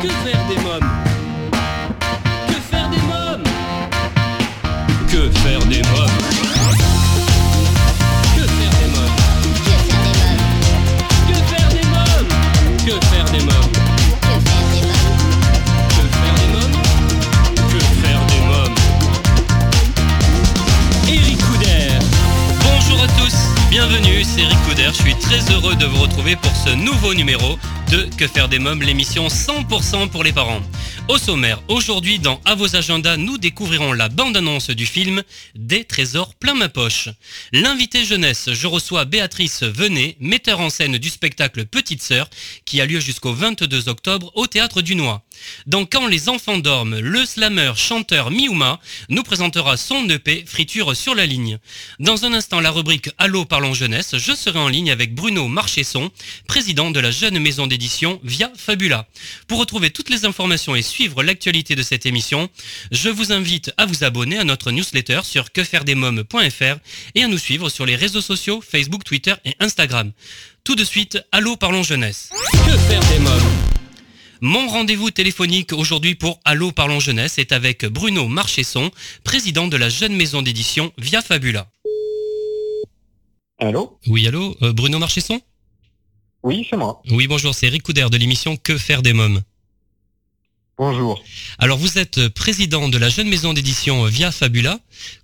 Que faire des mômes Que faire des mômes Que faire des mômes Que faire des mômes Que faire des mômes Que faire des mômes Que faire des mômes Que faire des mômes Eric Couder. Bonjour à tous, bienvenue, c'est Eric Couder, je suis très heureux de vous retrouver pour ce nouveau numéro de Que faire des mômes, l'émission 100% pour les parents. Au sommaire, aujourd'hui dans À vos agendas, nous découvrirons la bande-annonce du film Des trésors plein ma poche. L'invité jeunesse, je reçois Béatrice Venet, metteur en scène du spectacle Petite Sœur, qui a lieu jusqu'au 22 octobre au Théâtre du Noix. Dans Quand les enfants dorment, le slammer chanteur Miuma nous présentera son EP Friture sur la ligne. Dans un instant, la rubrique Allô parlons jeunesse, je serai en ligne avec Bruno Marchesson, président de la jeune maison d'édition Via Fabula. Pour retrouver toutes les informations et suivre l'actualité de cette émission, je vous invite à vous abonner à notre newsletter sur quefairedesmoms.fr et à nous suivre sur les réseaux sociaux Facebook, Twitter et Instagram. Tout de suite, Allô parlons jeunesse. Que faire des mômes? Mon rendez-vous téléphonique aujourd'hui pour Allô Parlons Jeunesse est avec Bruno Marchesson, président de la jeune maison d'édition Via Fabula. Allô? Oui, allô, euh, Bruno Marchesson? Oui, c'est moi. Oui, bonjour, c'est Couder de l'émission Que faire des mômes? Bonjour. Alors, vous êtes président de la jeune maison d'édition Via Fabula.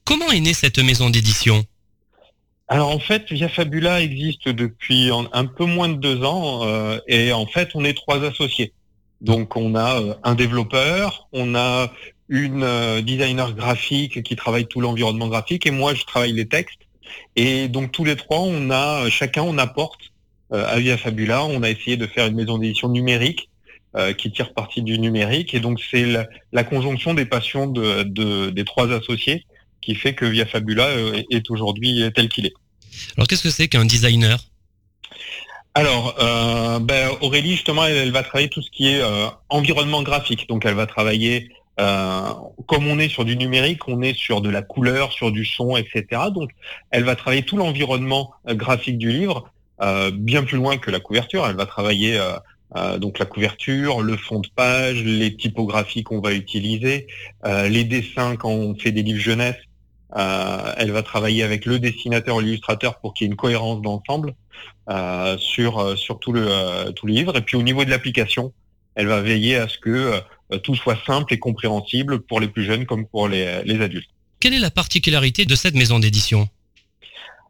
Comment est née cette maison d'édition? Alors en fait, Via Fabula existe depuis un peu moins de deux ans euh, et en fait, on est trois associés. Donc on a euh, un développeur, on a une euh, designer graphique qui travaille tout l'environnement graphique et moi je travaille les textes. Et donc tous les trois, on a chacun on apporte à Via Fabula. On a essayé de faire une maison d'édition numérique euh, qui tire parti du numérique et donc c'est la, la conjonction des passions de, de- des trois associés qui fait que Via Fabula euh, est aujourd'hui tel qu'il est. Alors, qu'est-ce que c'est qu'un designer? Alors, euh, ben, Aurélie, justement, elle, elle va travailler tout ce qui est euh, environnement graphique. Donc, elle va travailler, euh, comme on est sur du numérique, on est sur de la couleur, sur du son, etc. Donc, elle va travailler tout l'environnement graphique du livre, bien plus loin que la couverture. Elle va travailler euh, donc la couverture, le fond de page, les typographies qu'on va utiliser, euh, les dessins quand on fait des livres jeunesse. Euh, elle va travailler avec le dessinateur ou l'illustrateur pour qu'il y ait une cohérence d'ensemble euh, sur, euh, sur tout, le, euh, tout le livre. Et puis au niveau de l'application, elle va veiller à ce que tout soit simple et compréhensible pour les plus jeunes comme pour les, les adultes. Quelle est la particularité de cette maison d'édition?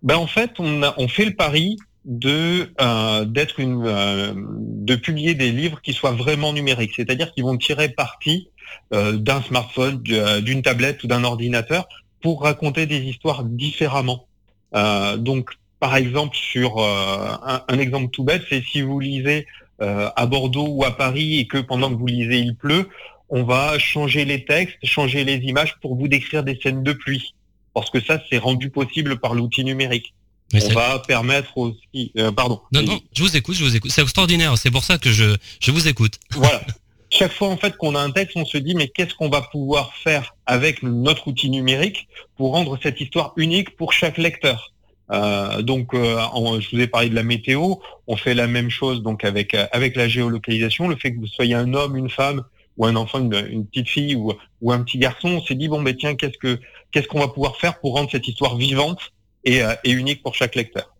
Ben en fait, on, a, on fait le pari de euh, d'être une euh, de publier des livres qui soient vraiment numériques, c'est-à-dire qui vont tirer parti euh, d'un smartphone, euh, d'une tablette ou d'un ordinateur pour raconter des histoires différemment. Euh, donc, par exemple, sur euh, un, exemple tout bête, c'est si vous lisez à Bordeaux ou à Paris et que pendant que vous lisez il pleut, on va changer les textes, changer les images pour vous décrire des scènes de pluie, parce que ça c'est rendu possible par l'outil numérique. On va permettre aussi, euh, pardon. Non, non, je vous écoute, je vous écoute. C'est extraordinaire, c'est pour ça que je, je vous écoute. Voilà. Chaque fois en fait qu'on a un texte, on se dit mais qu'est-ce qu'on va pouvoir faire avec notre outil numérique pour rendre cette histoire unique pour chaque lecteur? Euh, donc, euh, en- je vous ai parlé de la météo. On fait la même chose donc avec euh, avec la géolocalisation. Le fait que vous soyez un homme, une femme ou un enfant, une, une petite fille ou, ou un petit garçon, on s'est dit bon ben tiens qu'est-ce que qu'est-ce qu'on va pouvoir faire pour rendre cette histoire vivante et, euh, et unique pour chaque lecteur.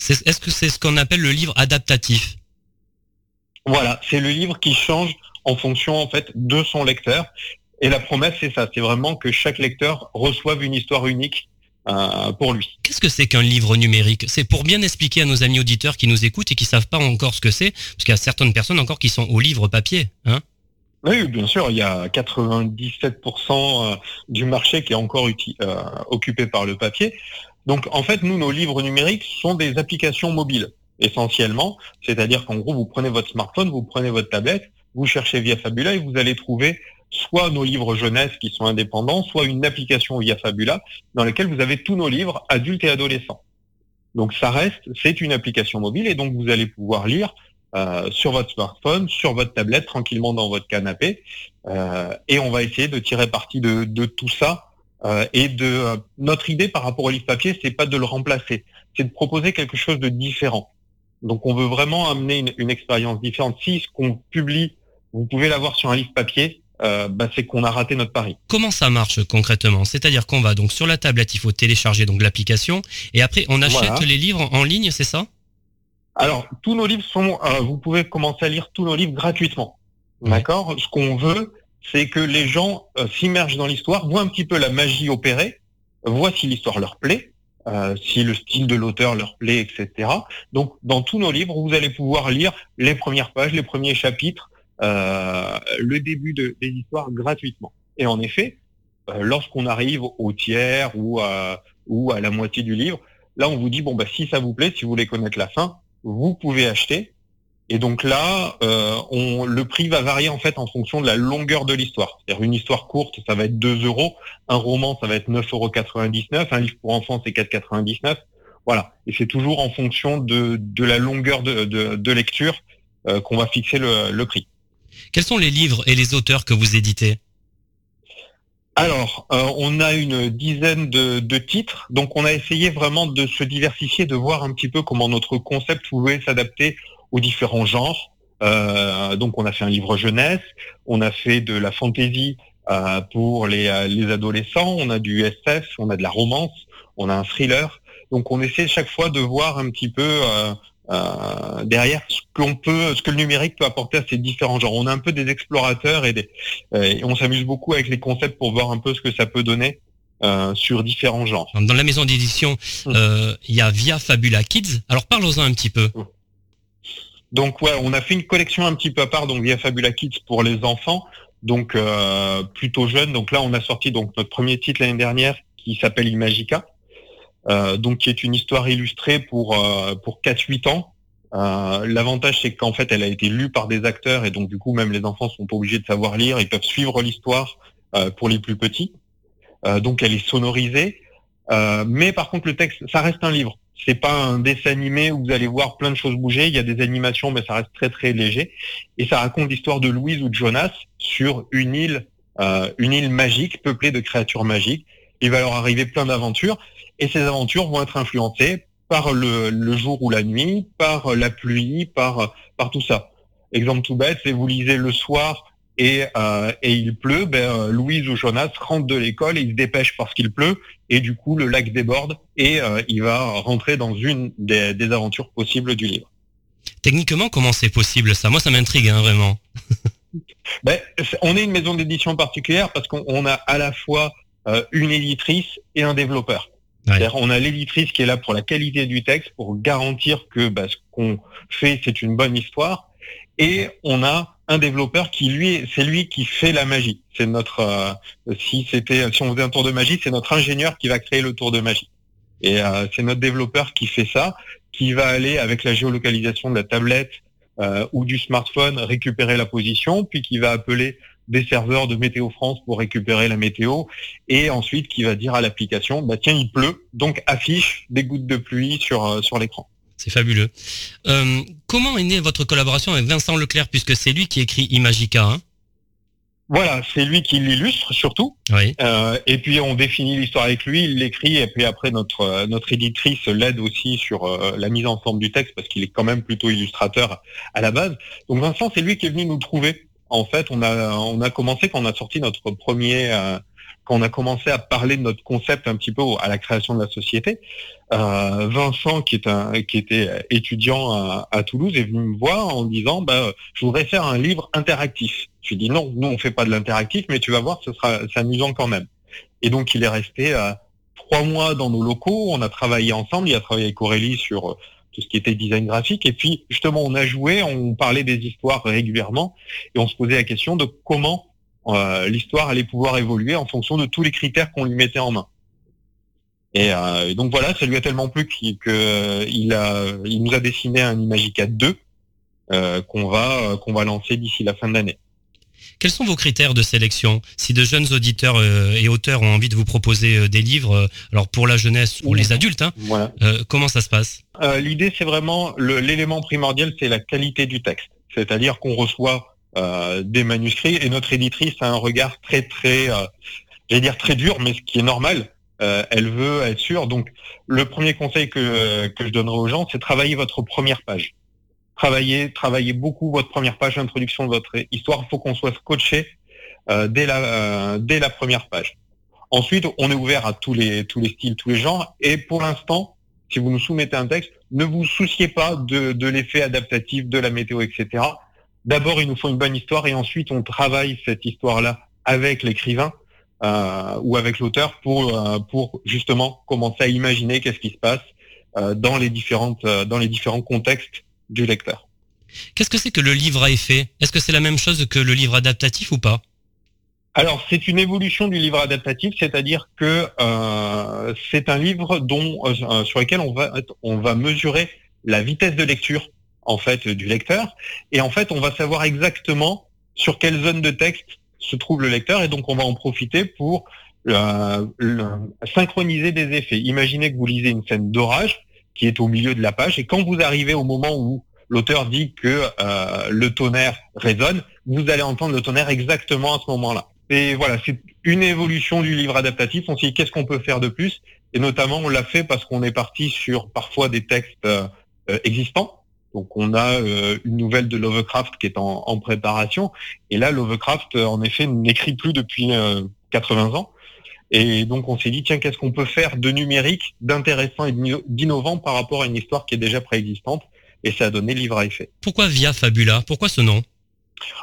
Est-ce que c'est ce qu'on appelle le livre adaptatif? Voilà, c'est le livre qui change en fonction en fait de son lecteur. Et la promesse, c'est ça, c'est vraiment que chaque lecteur reçoive une histoire unique euh, pour lui. Qu'est-ce que c'est qu'un livre numérique? C'est pour bien expliquer à nos amis auditeurs qui nous écoutent et qui savent pas encore ce que c'est, parce qu'il y a certaines personnes encore qui sont au livre papier. Hein? Oui, bien sûr, il y a 97% du marché qui est encore euh, occupé par le papier. Donc en fait, nous, nos livres numériques sont des applications mobiles, essentiellement. C'est-à-dire qu'en gros, vous prenez votre smartphone, vous prenez votre tablette, vous cherchez via Fabula et vous allez trouver soit nos livres jeunesse qui sont indépendants, soit une application via Fabula dans laquelle vous avez tous nos livres adultes et adolescents. Donc ça reste, c'est une application mobile et donc vous allez pouvoir lire euh, sur votre smartphone, sur votre tablette, tranquillement dans votre canapé. Euh, et on va essayer de tirer parti de, de tout ça. Euh, et de euh, notre idée par rapport au livre papier, c'est pas de le remplacer, c'est de proposer quelque chose de différent. Donc on veut vraiment amener une, une expérience différente. Si ce qu'on publie vous pouvez l'avoir sur un livre papier, euh, bah, c'est qu'on a raté notre pari. Comment ça marche concrètement? C'est-à-dire qu'on va donc sur la tablette, il faut télécharger donc l'application et après on achète Voilà. les livres en ligne, c'est ça? Alors, tous nos livres sont, euh, vous pouvez commencer à lire tous nos livres gratuitement. Ouais. D'accord? Ce qu'on veut, c'est que les gens euh, s'immergent dans l'histoire, voient un petit peu la magie opérer, voient si l'histoire leur plaît, euh, si le style de l'auteur leur plaît, etc. Donc, dans tous nos livres, vous allez pouvoir lire les premières pages, les premiers chapitres, euh, le début de, des histoires gratuitement. Et en effet, lorsqu'on arrive au tiers ou à, ou à la moitié du livre, là, on vous dit, bon, bah, si ça vous plaît, si vous voulez connaître la fin, vous pouvez acheter. Et donc là, euh, on, le prix va varier en fait en fonction de la longueur de l'histoire. C'est-à-dire une histoire courte, ça va être 2 euros. Un roman, ça va être 9,99 euros. Un livre pour enfants, c'est 4,99. Voilà. Et c'est toujours en fonction de, de la longueur de, de, de lecture euh, qu'on va fixer le, le prix. Quels sont les livres et les auteurs que vous éditez? Alors, euh, on a une dizaine de, de titres, donc on a essayé vraiment de se diversifier, de voir un petit peu comment notre concept pouvait s'adapter aux différents genres. Euh, donc, on a fait un livre jeunesse, on a fait de la fantasy euh, pour les, euh, les adolescents, on a du SF, on a de la romance, on a un thriller. Donc, on essaie chaque fois de voir un petit peu euh, derrière ce qu'on peut, ce que le numérique peut apporter à ces différents genres. On a un peu des explorateurs et des, et on s'amuse beaucoup avec les concepts pour voir un peu ce que ça peut donner euh, sur différents genres. Dans la maison d'édition, Mm. euh, il y a Via Fabula Kids. Alors parlons-en un petit peu. Donc ouais, on a fait une collection un petit peu à part, donc via Fabula Kids pour les enfants, donc euh, plutôt jeunes. Donc là, on a sorti donc notre premier titre l'année dernière qui s'appelle Imagica, euh, donc qui est une histoire illustrée pour euh, pour 4-8 ans. Euh, L'avantage c'est qu'en fait, elle a été lue par des acteurs et donc du coup, même les enfants sont pas obligés de savoir lire, ils peuvent suivre l'histoire euh, pour les plus petits. Donc elle est sonorisée, mais par contre le texte, ça reste un livre. C'est pas un dessin animé où vous allez voir plein de choses bouger. Il y a des animations, mais ça reste très très léger. Et ça raconte l'histoire de Louise ou de Jonas sur une île, euh, une île magique peuplée de créatures magiques. Il va leur arriver plein d'aventures, et ces aventures vont être influencées par le, jour ou la nuit, par la pluie, par par tout ça. Exemple tout bête, c'est vous lisez le soir et, euh, et il pleut, ben, euh, Louise ou Jonas rentrent de l'école et ils se dépêchent parce qu'il pleut et du coup le lac déborde et euh, il va rentrer dans une des, des aventures possibles du livre. Techniquement, comment c'est possible ça? Moi, ça m'intrigue hein, vraiment. Ben, on est une maison d'édition particulière parce qu'on on a à la fois euh, une éditrice et un développeur. Ouais. C'est-à-dire on a l'éditrice qui est là pour la qualité du texte, pour garantir que bah, ce qu'on fait c'est une bonne histoire, et on a un développeur qui lui, c'est lui qui fait la magie. C'est notre, euh, si c'était, si on faisait un tour de magie, c'est notre ingénieur qui va créer le tour de magie. Et euh, c'est notre développeur qui fait ça, qui va aller avec la géolocalisation de la tablette euh, ou du smartphone récupérer la position, puis qui va appeler des serveurs de Météo France pour récupérer la météo, et ensuite qui va dire à l'application, bah tiens il pleut, donc affiche des gouttes de pluie sur sur l'écran. C'est fabuleux. Euh, comment est née votre collaboration avec Vincent Leclerc puisque c'est lui qui écrit Imagica hein? Voilà, c'est lui qui l'illustre surtout, Oui. euh, et puis on définit l'histoire avec lui, il l'écrit, et puis après notre euh, notre éditrice l'aide aussi sur euh, la mise en forme du texte parce qu'il est quand même plutôt illustrateur à la base. Donc Vincent, c'est lui qui est venu nous trouver. En fait, on a on a commencé quand on a sorti notre premier euh, quand on a commencé à parler de notre concept un petit peu à la création de la société, euh, Vincent, qui est un, qui était étudiant à, Toulouse, est venu me voir en disant, bah, je voudrais faire un livre interactif. Je lui ai dit non, nous on fait pas de l'interactif, mais tu vas voir, ce sera, amusant quand même. Et donc il est resté euh, trois mois dans nos locaux, on a travaillé ensemble, il a travaillé avec Aurélie sur euh, tout ce qui était design graphique, et puis justement on a joué, on parlait des histoires régulièrement, et on se posait la question de comment euh, l'histoire allait pouvoir évoluer en fonction de tous les critères qu'on lui mettait en main. Et, euh, et donc voilà, ça lui a tellement plu qu'il que, il a, il nous a dessiné un Imagica 2 euh, qu'on va euh, qu'on va lancer d'ici la fin de l'année. Quels sont vos critères de sélection? Si de jeunes auditeurs euh, et auteurs ont envie de vous proposer euh, des livres, euh, alors pour la jeunesse ou les adultes, hein, Voilà. euh, comment ça se passe? Euh, L'idée, c'est vraiment le- l'élément primordial, c'est la qualité du texte. C'est-à-dire qu'on reçoit euh, des manuscrits et notre éditrice a un regard très très, euh, j'allais dire très dur, mais ce qui est normal. Euh, elle veut être sûre. Donc, le premier conseil que que je donnerai aux gens, c'est travailler votre première page. travaillez, travaillez beaucoup votre première page d'introduction de votre histoire. Il faut qu'on soit scotché euh, dès, la, euh, dès la première page. Ensuite, on est ouvert à tous les, tous les styles, tous les genres. Et pour l'instant, si vous nous soumettez un texte, ne vous souciez pas de, de l'effet adaptatif, de la météo, etc. D'abord, il nous faut une bonne histoire et ensuite, on travaille cette histoire-là avec l'écrivain euh, ou avec l'auteur pour, euh, pour justement commencer à imaginer qu'est-ce qui se passe euh, dans, les différentes, dans les différents contextes du lecteur. Qu'est-ce que c'est que le livre à effet? Est-ce que c'est la même chose que le livre adaptatif ou pas? Alors, c'est une évolution du livre adaptatif, c'est-à-dire que euh, c'est un livre dont euh, sur lequel on va on va mesurer la vitesse de lecture en fait du lecteur, et en fait on va savoir exactement sur quelle zone de texte se trouve le lecteur, et donc on va en profiter pour euh, synchroniser des effets. Imaginez que vous lisez une scène d'orage qui est au milieu de la page, et quand vous arrivez au moment où l'auteur dit que euh, le tonnerre résonne, vous allez entendre le tonnerre exactement à ce moment-là. Et voilà, c'est une évolution du livre adaptatif. On s'est dit qu'est-ce qu'on peut faire de plus? Et notamment, on l'a fait parce qu'on est parti sur parfois des textes euh, existants. Donc on a euh, une nouvelle de Lovecraft qui est en, en préparation. Et là, Lovecraft, en effet, n'écrit plus depuis 80 ans. Et donc on s'est dit, tiens, qu'est-ce qu'on peut faire de numérique, d'intéressant et d'innovant par rapport à une histoire qui est déjà préexistante? Et ça a donné livre à effet. Pourquoi Via Fabula? Pourquoi ce nom?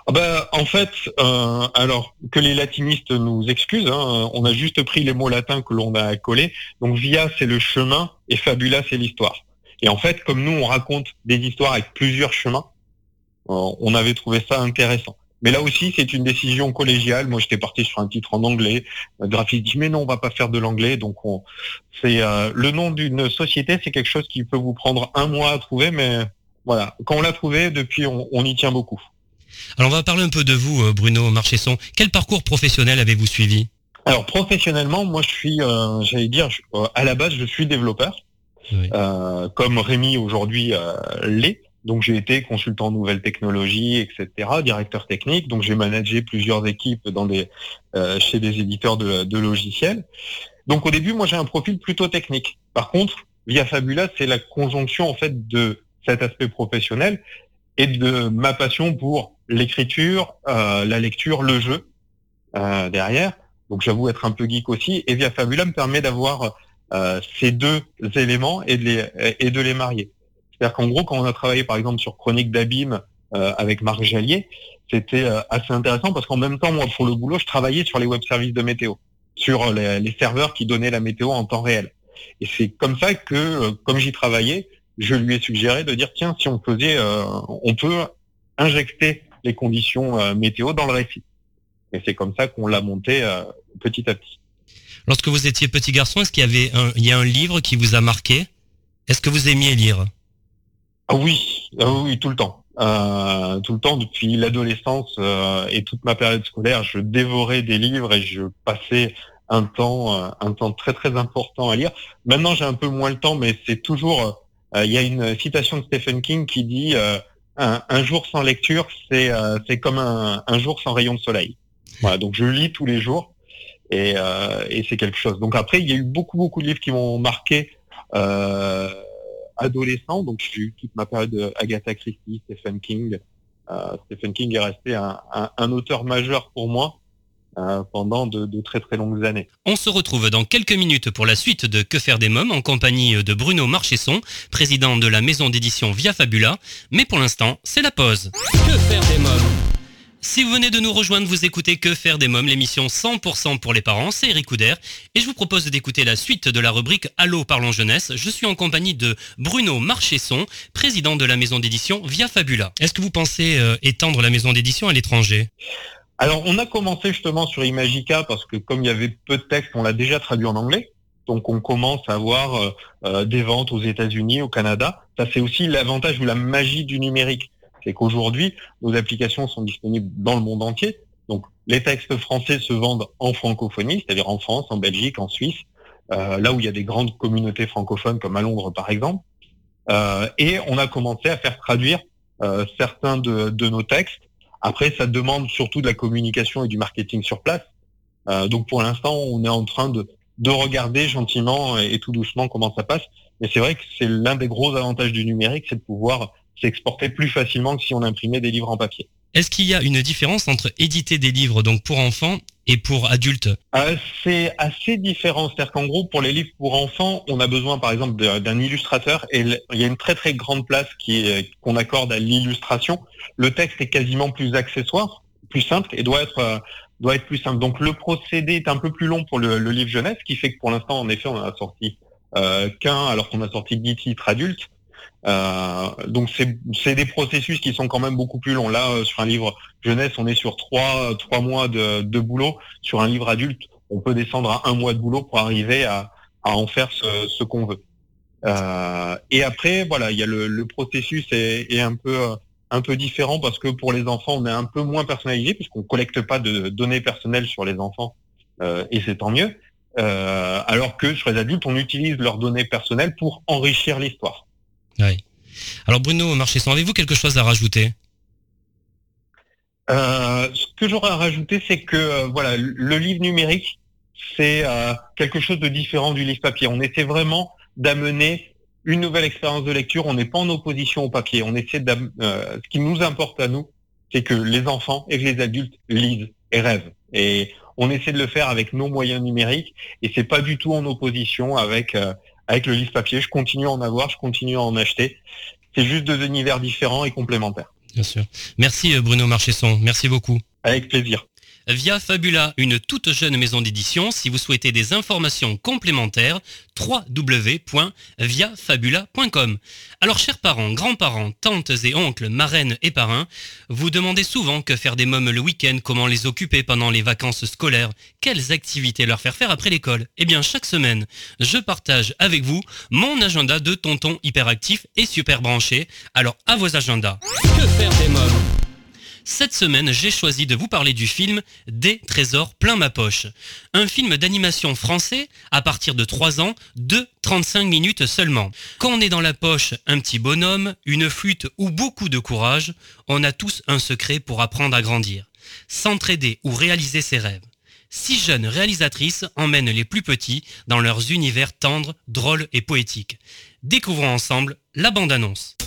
Ah ben, en fait, euh, alors que les latinistes nous excusent, hein, on a juste pris les mots latins que l'on a collés. Donc via c'est le chemin et fabula c'est l'histoire. Et en fait, comme nous on raconte des histoires avec plusieurs chemins, euh, on avait trouvé ça intéressant. Mais là aussi, c'est une décision collégiale. Moi, j'étais parti sur un titre en anglais. Le graphiste dit mais non, on va pas faire de l'anglais. Donc, on... c'est euh, le nom d'une société, c'est quelque chose qui peut vous prendre un mois à trouver, mais voilà, quand on l'a trouvé, depuis, on, on y tient beaucoup. Alors on va parler un peu de vous, euh, Bruno Marchesson. Quel parcours professionnel avez-vous suivi? Alors professionnellement, moi je suis, euh, j'allais dire, euh, à la base je suis développeur, euh, comme Rémi aujourd'hui euh, l'est. Donc j'ai été consultant nouvelles technologies, etc., directeur technique. Donc j'ai managé plusieurs équipes dans des, euh, chez des éditeurs de, de logiciels. Donc au début, moi j'ai un profil plutôt technique. Par contre, via Fabula, c'est la conjonction en fait de cet aspect professionnel et de ma passion pour l'écriture, euh, la lecture, le jeu euh, derrière. Donc j'avoue être un peu geek aussi. Et Via Fabula me permet d'avoir ces deux éléments et de les, et de les marier. C'est-à-dire qu'en gros, quand on a travaillé par exemple sur Chronique d'abîme euh, avec Marc Jallier, c'était euh, assez intéressant parce qu'en même temps, moi, pour le boulot, je travaillais sur les web services de météo, sur les, les serveurs qui donnaient la météo en temps réel. Et c'est comme ça que, euh, comme j'y travaillais, je lui ai suggéré de dire tiens, si on faisait, euh, on peut injecter les conditions euh, météo dans le récit. Et c'est comme ça qu'on l'a monté euh, petit à petit. Lorsque vous étiez petit garçon, est-ce qu'il y avait un, il y a un livre qui vous a marqué? Est-ce que vous aimiez lire? Ah oui, ah oui, tout le temps. Euh, tout le temps depuis l'adolescence euh, et toute ma période scolaire, je dévorais des livres et je passais un temps, un temps très très important à lire. Maintenant, j'ai un peu moins le temps, mais c'est toujours euh, il y a une citation de Stephen King qui dit euh, un, un, jour sans lecture, c'est euh, c'est comme un, un, jour sans rayon de soleil. Voilà, donc je lis tous les jours et, et c'est quelque chose. Donc après, il y a eu beaucoup beaucoup de livres qui m'ont marqué adolescent. Donc j'ai eu toute ma période de Agatha Christie, Stephen King. Stephen King est resté un, un, un auteur majeur pour moi euh, pendant de, de, très très longues années. On se retrouve dans quelques minutes pour la suite de Que faire des mômes en compagnie de Bruno Marchesson, président de la maison d'édition Via Fabula. Mais pour l'instant, c'est la pause. Que faire des mômes? Si vous venez de nous rejoindre, vous écoutez Que faire des mômes, l'émission 100% pour les parents, c'est Eric Couder, et je vous propose d'écouter la suite de la rubrique Allô parlons jeunesse. Je suis en compagnie de Bruno Marchesson, président de la maison d'édition Via Fabula. Est-ce que vous pensez euh, étendre la maison d'édition à l'étranger? Alors, on a commencé justement sur Imagica parce que comme il y avait peu de textes, on l'a déjà traduit en anglais. Donc, on commence à avoir euh, euh, des ventes aux États-Unis, au Canada. Ça, c'est aussi l'avantage ou la magie du numérique. C'est qu'aujourd'hui, nos applications sont disponibles dans le monde entier. Donc, les textes français se vendent en francophonie, c'est-à-dire en France, en Belgique, en Suisse, euh, là où il y a des grandes communautés francophones, comme à Londres, par exemple. Euh, et on a commencé à faire traduire euh, certains de, de nos textes après, ça demande surtout de la communication et du marketing sur place. Euh, donc pour l'instant, on est en train de, de regarder gentiment et, tout doucement comment ça passe. Mais c'est vrai que c'est l'un des gros avantages du numérique, c'est de pouvoir s'exporter plus facilement que si on imprimait des livres en papier. Est-ce qu'il y a une différence entre éditer des livres donc pour enfants et pour adultes? Euh, C'est assez différent. C'est-à-dire qu'en gros, pour les livres pour enfants, on a besoin par exemple d'un illustrateur et il y a une très très grande place qu'on accorde à l'illustration. Le texte est quasiment plus accessoire, plus simple et doit être euh, doit être plus simple. Donc le procédé est un peu plus long pour le, livre jeunesse, ce qui fait que pour l'instant, en effet, on en a sorti euh, qu'un alors qu'on a sorti 10 titres adultes. Euh, donc c'est des processus qui sont quand même beaucoup plus longs. Là, euh, sur un livre jeunesse, on est sur trois trois mois de, de, boulot. Sur un livre adulte, on peut descendre à un mois de boulot pour arriver à, à en faire ce, ce qu'on veut. Euh, et après, voilà, il y a le, le processus est, est, un peu un peu différent parce que pour les enfants, on est un peu moins personnalisé puisqu'on collecte pas de données personnelles sur les enfants euh, et c'est tant mieux. Euh, alors que sur les adultes, on utilise leurs données personnelles pour enrichir l'histoire. Oui. Alors Bruno Marchesson, avez-vous quelque chose à rajouter? Euh, Ce que j'aurais à rajouter, c'est que euh, voilà, le livre numérique, c'est euh, quelque chose de différent du livre papier. On essaie vraiment d'amener une nouvelle expérience de lecture. On n'est pas en opposition au papier. On essaie ce qui nous importe à nous, c'est que les enfants et que les adultes lisent et rêvent. Et on essaie de le faire avec nos moyens numériques. Et c'est pas du tout en opposition avec avec le livre papier. Je continue à en avoir, je continue à en acheter. C'est juste deux univers différents et complémentaires. Bien sûr. Merci euh, Bruno Marchesson. Merci beaucoup. Avec plaisir. Via Fabula, une toute jeune maison d'édition. Si vous souhaitez des informations complémentaires, www.viafabula.com. Alors, chers parents, grands-parents, tantes et oncles, marraines et parrains, vous demandez souvent que faire des mômes le week-end, comment les occuper pendant les vacances scolaires, quelles activités leur faire faire après l'école. Eh bien, chaque semaine, je partage avec vous mon agenda de tonton hyperactif et super branché. Alors, à vos agendas. Que faire des mômes? Cette semaine, j'ai choisi de vous parler du film Des trésors plein ma poche. Un film d'animation français à partir de 3 ans, de 35 minutes seulement. Quand on est dans la poche un petit bonhomme, une flûte ou beaucoup de courage, on a tous un secret pour apprendre à grandir. S'entraider ou réaliser ses rêves. Six jeunes réalisatrices emmènent les plus petits dans leurs univers tendres, drôles et poétiques. Découvrons ensemble la bande-annonce.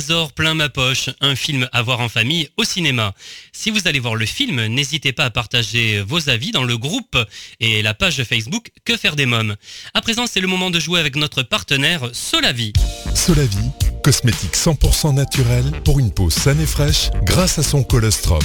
Des trésors plein ma poche, un film à voir en famille au cinéma. Si vous allez voir le film, n'hésitez pas à partager vos avis dans le groupe et la page Facebook Que faire des mômes. À présent, c'est le moment de jouer avec notre partenaire Solavi. Solavi, cosmétique 100% naturel pour une peau saine et fraîche grâce à son colostrum.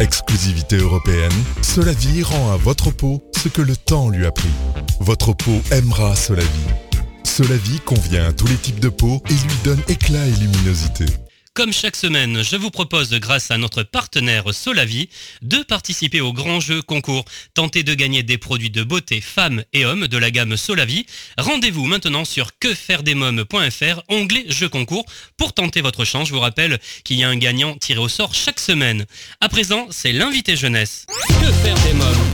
Exclusivité européenne, Solavi rend à votre peau ce que le temps lui a pris. Votre peau aimera Solavi. Solavi convient à tous les types de peau et lui donne éclat et luminosité. Comme chaque semaine, je vous propose, grâce à notre partenaire Solavi, de participer au grand jeu concours. Tentez de gagner des produits de beauté femmes et hommes de la gamme Solavi. Rendez-vous maintenant sur quefairedesmoms.fr, onglet jeu concours, pour tenter votre chance. Je vous rappelle qu'il y a un gagnant tiré au sort chaque semaine. À présent, c'est l'invité jeunesse. Que faire des mômes?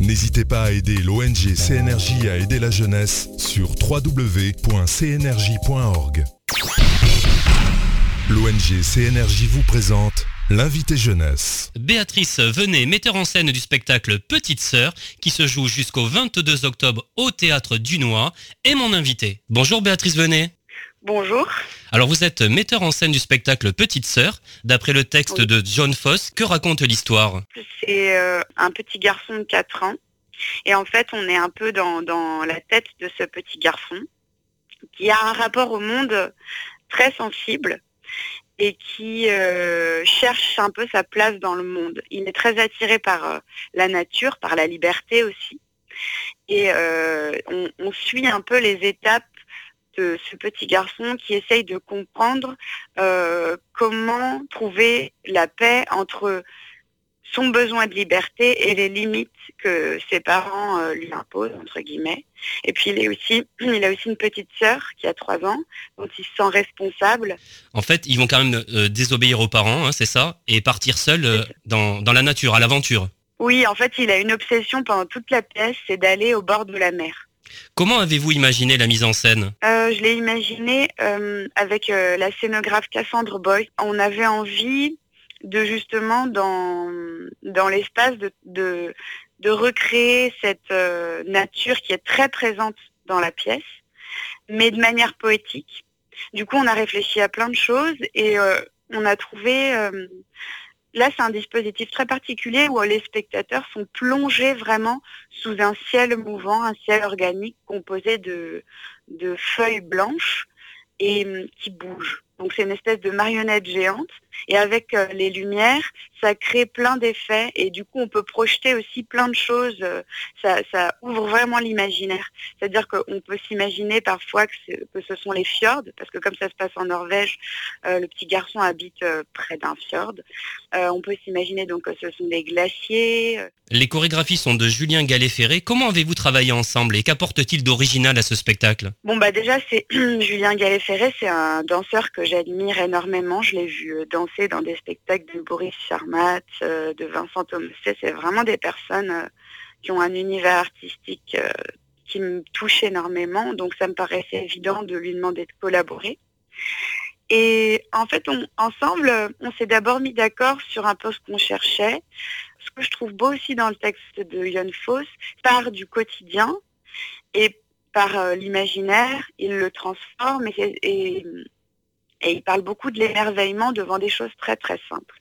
N'hésitez pas à aider l'ONG CNRJ à aider la jeunesse sur www.cnrj.org. L'ONG CNRJ vous présente L'invité jeunesse. Béatrice Venet, metteur en scène du spectacle Petite Sœur, qui se joue jusqu'au 22 octobre au Théâtre du Noir, est mon invité. Bonjour Béatrice Venet. Bonjour. Alors vous êtes metteur en scène du spectacle Petite Sœur. D'après le texte Oui. de John Foss, que raconte l'histoire? C'est euh, un petit garçon de 4 ans. Et en fait, on est un peu dans, dans la tête de ce petit garçon qui a un rapport au monde très sensible et qui euh, cherche un peu sa place dans le monde. Il est très attiré par euh, la nature, par la liberté aussi. Et euh, on, on suit un peu les étapes ce petit garçon qui essaye de comprendre euh, comment trouver la paix entre son besoin de liberté et les limites que ses parents euh, lui imposent, entre guillemets. Et puis il, est aussi, il a aussi une petite sœur qui a trois ans, dont il se sent responsable. En fait, ils vont quand même euh, désobéir aux parents, hein, c'est ça, et partir seuls euh, dans, dans la nature, à l'aventure. Oui, en fait, il a une obsession pendant toute la pièce, c'est d'aller au bord de la mer. Comment avez-vous imaginé la mise en scène? Euh, je l'ai imaginé euh, avec euh, la scénographe Cassandre Boy. On avait envie de justement dans, dans l'espace de, de, recréer cette euh, nature qui est très présente dans la pièce, mais de manière poétique. Du coup, on a réfléchi à plein de choses et on a trouvé... euh, Là, c'est un dispositif très particulier où les spectateurs sont plongés vraiment sous un ciel mouvant, un ciel organique composé de, de feuilles blanches et hum, qui bougent. Donc c'est une espèce de marionnette géante et avec euh, les lumières, ça crée plein d'effets et du coup on peut projeter aussi plein de choses. euh, ça, ça ouvre vraiment l'imaginaire. C'est-à-dire qu'on peut s'imaginer parfois que, ce sont les fjords parce que comme ça se passe en Norvège, euh, le petit garçon habite près d'un fjord. On peut s'imaginer donc que ce sont des glaciers, Les chorégraphies sont de Julien Gallet-Ferré. Comment avez-vous travaillé ensemble et qu'apporte-t-il d'original à ce spectacle? Bon bah déjà c'est Julien Gallet-Ferré, c'est un danseur que j'admire énormément. Je l'ai vu euh, danser dans des spectacles de Boris Charmat, euh, de Vincent Thomasset. C'est vraiment des personnes euh, qui ont un univers artistique qui me touche énormément. Donc ça me paraissait évident de lui demander de collaborer. Et en fait, ensemble, on s'est d'abord mis d'accord sur un peu ce qu'on cherchait. Ce que je trouve beau aussi dans le texte de Yann Foss, part du quotidien et par l'imaginaire, il le transforme et, et, et il parle beaucoup de l'émerveillement devant des choses très très simples.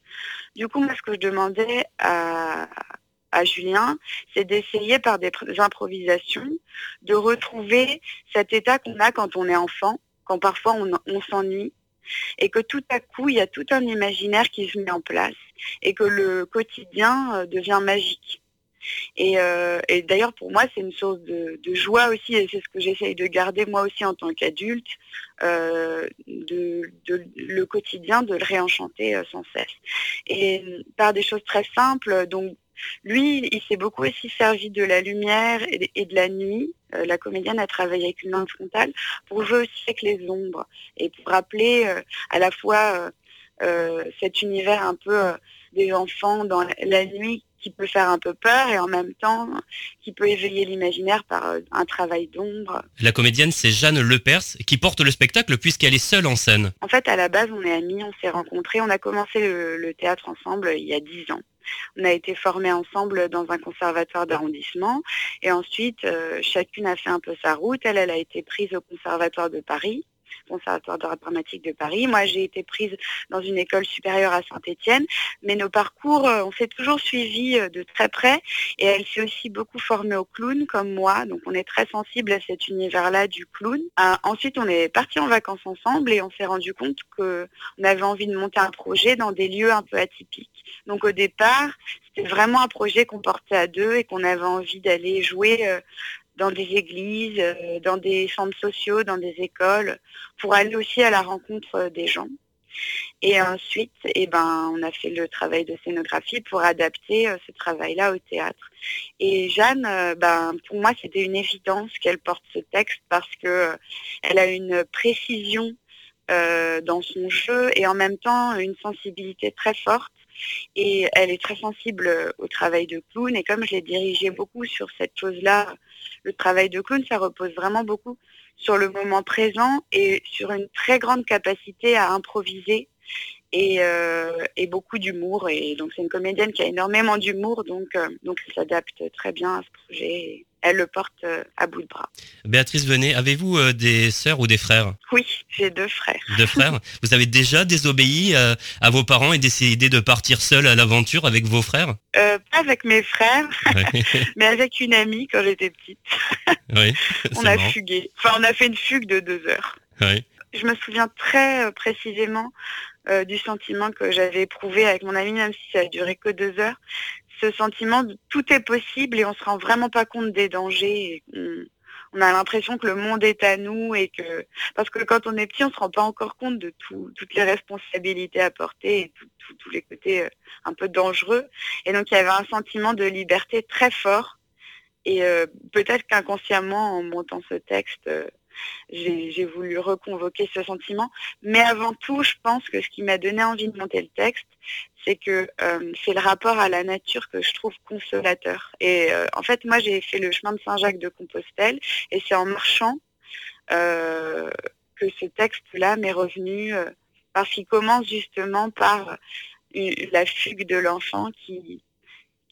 Du coup, moi, ce que je demandais à, Julien, c'est d'essayer par des, pr- des improvisations de retrouver cet état qu'on a quand on est enfant, quand parfois on, on s'ennuie, et que tout à coup, il y a tout un imaginaire qui se met en place, et que le quotidien euh, devient magique. Et, euh, et d'ailleurs, pour moi, c'est une source de, joie aussi, et c'est ce que j'essaye de garder moi aussi en tant qu'adulte, euh, de, le quotidien, de le réenchanter euh, sans cesse. Et par des choses très simples, donc lui, il s'est beaucoup aussi servi de la lumière et, de la nuit. La comédienne a travaillé avec une lampe frontale pour jouer aussi avec les ombres et pour rappeler à la fois cet univers un peu des enfants dans la nuit qui peut faire un peu peur et en même temps qui peut éveiller l'imaginaire par euh, un travail d'ombre. La comédienne, c'est Jeanne Lepers qui porte le spectacle puisqu'elle est seule en scène. En fait, à la base, on est amis, on s'est rencontrés, on a commencé le, le théâtre ensemble il y a dix ans. On a été formés ensemble dans un conservatoire d'arrondissement et ensuite, euh, chacune a fait un peu sa route. Elle, elle a été prise au conservatoire de Paris, conservatoire d'art dramatique de Paris. Moi, j'ai été prise dans une école supérieure à Saint-Étienne, mais nos parcours, euh, on s'est toujours suivis euh, de très près et elle s'est aussi beaucoup formée au clown comme moi, donc on est très sensible à cet univers-là du clown. Euh, ensuite, on est partis en vacances ensemble et on s'est rendu compte que on avait envie de monter un projet dans des lieux un peu atypiques. Donc au départ, c'était vraiment un projet qu'on portait à deux et qu'on avait envie d'aller jouer dans des églises, euh, dans des centres sociaux, dans des écoles, pour aller aussi à la rencontre des gens. Et ensuite, eh ben, on a fait le travail de scénographie pour adapter euh, ce travail-là au théâtre. Et Jeanne, euh, ben, pour moi, c'était une évidence qu'elle porte ce texte parce que euh, elle a une précision dans son jeu et en même temps une sensibilité très forte. Et elle est très sensible euh, au travail de clown. Et comme je l'ai dirigé beaucoup sur cette chose-là, le travail de clown, ça repose vraiment beaucoup sur le moment présent et sur une très grande capacité à improviser et, euh, beaucoup d'humour. Et donc c'est une comédienne qui a énormément d'humour, donc, euh, donc elle s'adapte très bien à ce projet. Elle le porte euh, à bout de bras. Béatrice Venet, avez-vous euh, des sœurs ou des frères? Oui, j'ai deux frères. Deux frères? Vous avez déjà désobéi euh, à vos parents et décidé de partir seul à l'aventure avec vos frères? Euh, pas avec mes frères, mais avec une amie quand j'étais petite. oui, On a marrant. fugué. Enfin, on a fait une fugue de deux heures. Oui. Je me souviens très précisément euh, du sentiment que j'avais éprouvé avec mon ami, même si ça a duré que deux heures. Sentiment de tout est possible et on se rend vraiment pas compte des dangers. on, a l'impression que le monde est à nous et que parce que quand on est petit, on se rend pas encore compte de tout- toutes les responsabilités à porter et tous les côtés euh, un peu dangereux. Et donc il y avait un sentiment de liberté très fort. Et euh, peut-être qu'inconsciemment, en montant ce texte, euh, j'ai voulu reconvoquer ce sentiment. Mais avant tout, je pense que ce qui m'a donné envie de monter le texte, c'est que euh, c'est le rapport à la nature que je trouve consolateur. Et euh, en fait, moi, j'ai fait le chemin de Saint-Jacques de Compostelle, et c'est en marchant euh, que ce texte-là m'est revenu, parce qu'il commence justement par la fugue de l'enfant qui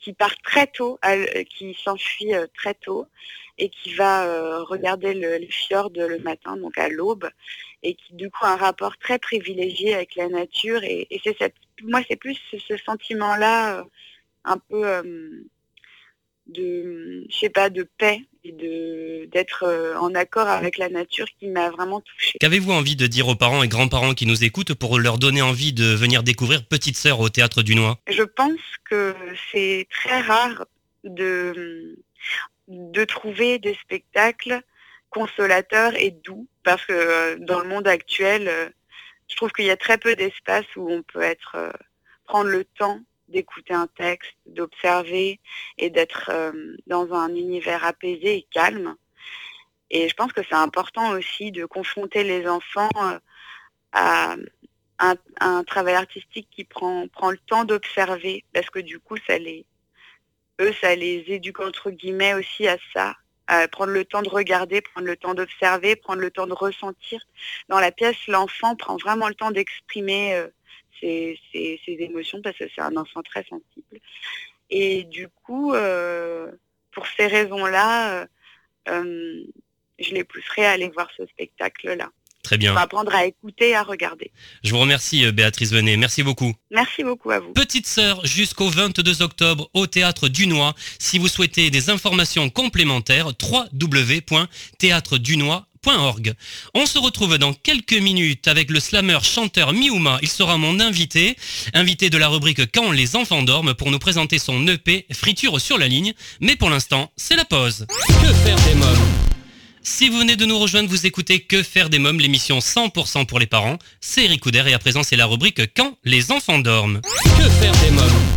qui part très tôt, l- qui s'enfuit euh, très tôt et qui va euh, regarder le, les fjords le matin, donc à l'aube, et qui du coup a un rapport très privilégié avec la nature. Et, et c'est cette, moi c'est plus ce, sentiment-là, euh, un peu euh, de, je sais pas, de paix et de d'être euh, en accord avec la nature qui m'a vraiment touchée. Qu'avez-vous envie de dire aux parents et grands-parents qui nous écoutent pour leur donner envie de venir découvrir Petite Sœur au Théâtre du Noix Je pense que c'est très rare de, de trouver des spectacles consolateurs et doux, parce que euh, dans le monde actuel, euh, je trouve qu'il y a très peu d'espace où on peut être prendre le temps d'écouter un texte, d'observer et d'être euh, dans un univers apaisé et calme. Et je pense que c'est important aussi de confronter les enfants euh, à un, travail artistique qui prend, prend le temps d'observer, parce que du coup, ça les, eux, ça les éduque entre guillemets aussi à ça, à prendre le temps de regarder, prendre le temps d'observer, prendre le temps de ressentir. Dans la pièce, l'enfant prend vraiment le temps d'exprimer euh, ses, ses- ses émotions, parce que c'est un enfant très sensible. Et du coup, euh, pour ces raisons-là, euh, euh, je les pousserai à aller voir ce spectacle-là. Très bien. Pour apprendre à écouter et à regarder. Je vous remercie Béatrice Venet, merci beaucoup. Merci beaucoup à vous. Petite Sœur jusqu'au 22 octobre au Théâtre du Noix. Si vous souhaitez des informations complémentaires, On se retrouve dans quelques minutes avec le slammer chanteur Miuma. Il sera mon invité, invité de la rubrique Quand les enfants dorment pour nous présenter son EP Friture sur la ligne. Mais pour l'instant, c'est la pause. Que faire des mômes? Si vous venez de nous rejoindre, vous écoutez Que faire des mômes, l'émission 100% pour les parents. C'est Eric Couder et à présent c'est la rubrique Quand les enfants dorment. Que faire des mômes?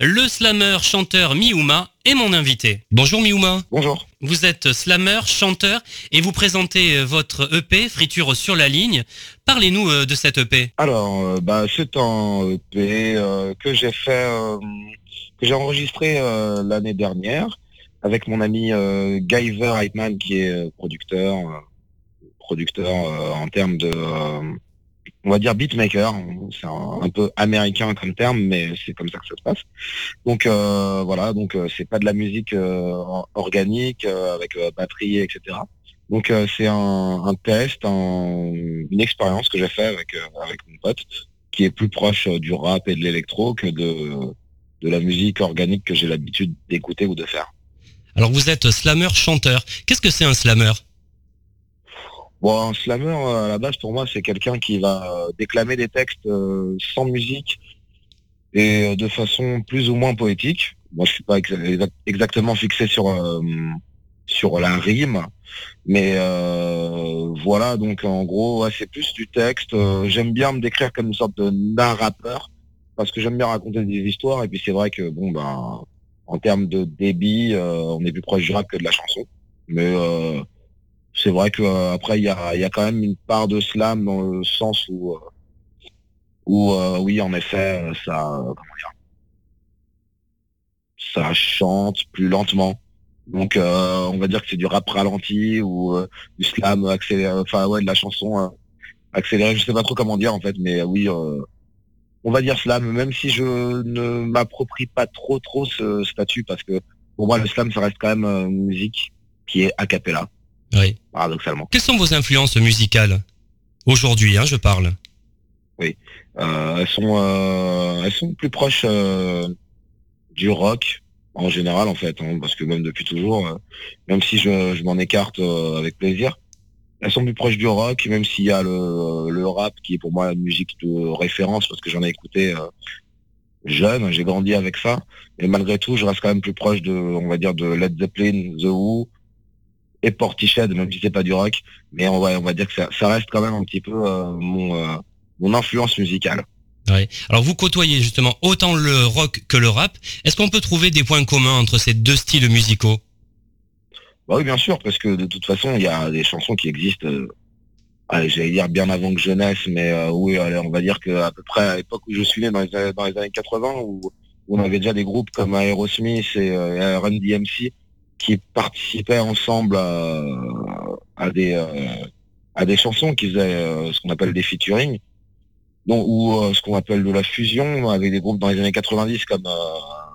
Le slammer chanteur Miuma est mon invité. Bonjour Miuma. Bonjour. Vous êtes slammer, chanteur et vous présentez euh, votre EP Friture sur la ligne. Parlez-nous euh, de cette EP. Alors, euh, bah, c'est un EP euh, que j'ai fait, euh, que j'ai enregistré l'année dernière avec mon ami Guyver Heitman qui est producteur, producteur en termes de, on va dire beatmaker. C'est un, peu américain comme terme, mais c'est comme ça que ça se passe. Donc euh, voilà, donc euh, c'est pas de la musique euh, or- organique avec batterie, etc. Donc c'est un, test, un- une expérience que j'ai fait avec avec mon pote, qui est plus proche du rap et de l'électro que de de la musique organique que j'ai l'habitude d'écouter ou de faire. Alors vous êtes slammer, chanteur. Qu'est-ce que c'est un slammer? Bon, un slammer euh, à la base pour moi c'est quelqu'un qui va euh, déclamer des textes euh, sans musique et de façon plus ou moins poétique. Moi je suis pas exa- exa- exactement fixé sur sur la rime, mais voilà donc en gros c'est plus du texte. J'aime bien me décrire comme une sorte de narrateur parce que j'aime bien raconter des histoires et puis c'est vrai que bon ben en termes de débit on est plus proche du rap que de la chanson, mais c'est vrai que euh, après il y a, y a quand même une part de slam dans le sens où euh, où euh, oui en effet ça comment dire ça chante plus lentement. Donc euh, on va dire que c'est du rap ralenti ou du slam accéléré enfin ouais de la chanson accélérée. Je sais pas trop comment dire en fait mais oui on va dire slam, même si je ne m'approprie pas trop trop ce statut parce que pour moi le slam ça reste quand même une musique qui est a cappella, Oui. paradoxalement. Quelles sont vos influences musicales Aujourd'hui, hein, je parle? Euh, elles sont euh, elles sont plus proches euh, du rock en général en fait, hein, parce que même depuis toujours, euh, même si je, je m'en écarte euh, avec plaisir, elles sont plus proches du rock, même s'il y a le, le rap qui est pour moi une musique de référence parce que j'en ai écouté euh, jeune, j'ai grandi avec ça, et malgré tout, je reste quand même plus proche de, on va dire, de Led Zeppelin, The Who et Portishead, même si c'est pas du rock, mais on va on va dire que ça, ça reste quand même un petit peu euh, mon euh, mon influence musicale. Ouais. Alors vous côtoyez justement autant le rock que le rap. Est-ce qu'on peut trouver des points communs entre ces deux styles musicaux? Bah oui, bien sûr, parce que de toute façon, il y a des chansons qui existent, euh, j'allais dire bien avant que je naisse, mais euh, oui, allez, on va dire qu'à peu près à l'époque où je suis né, dans les, années- dans les années 80, où, où on avait déjà des groupes comme Aerosmith et euh, Run DMC qui participaient ensemble à, à des euh, à des chansons qui faisaient euh, ce qu'on appelle des featuring, donc, ou euh, ce qu'on appelle de la fusion avec des groupes dans les années 90 comme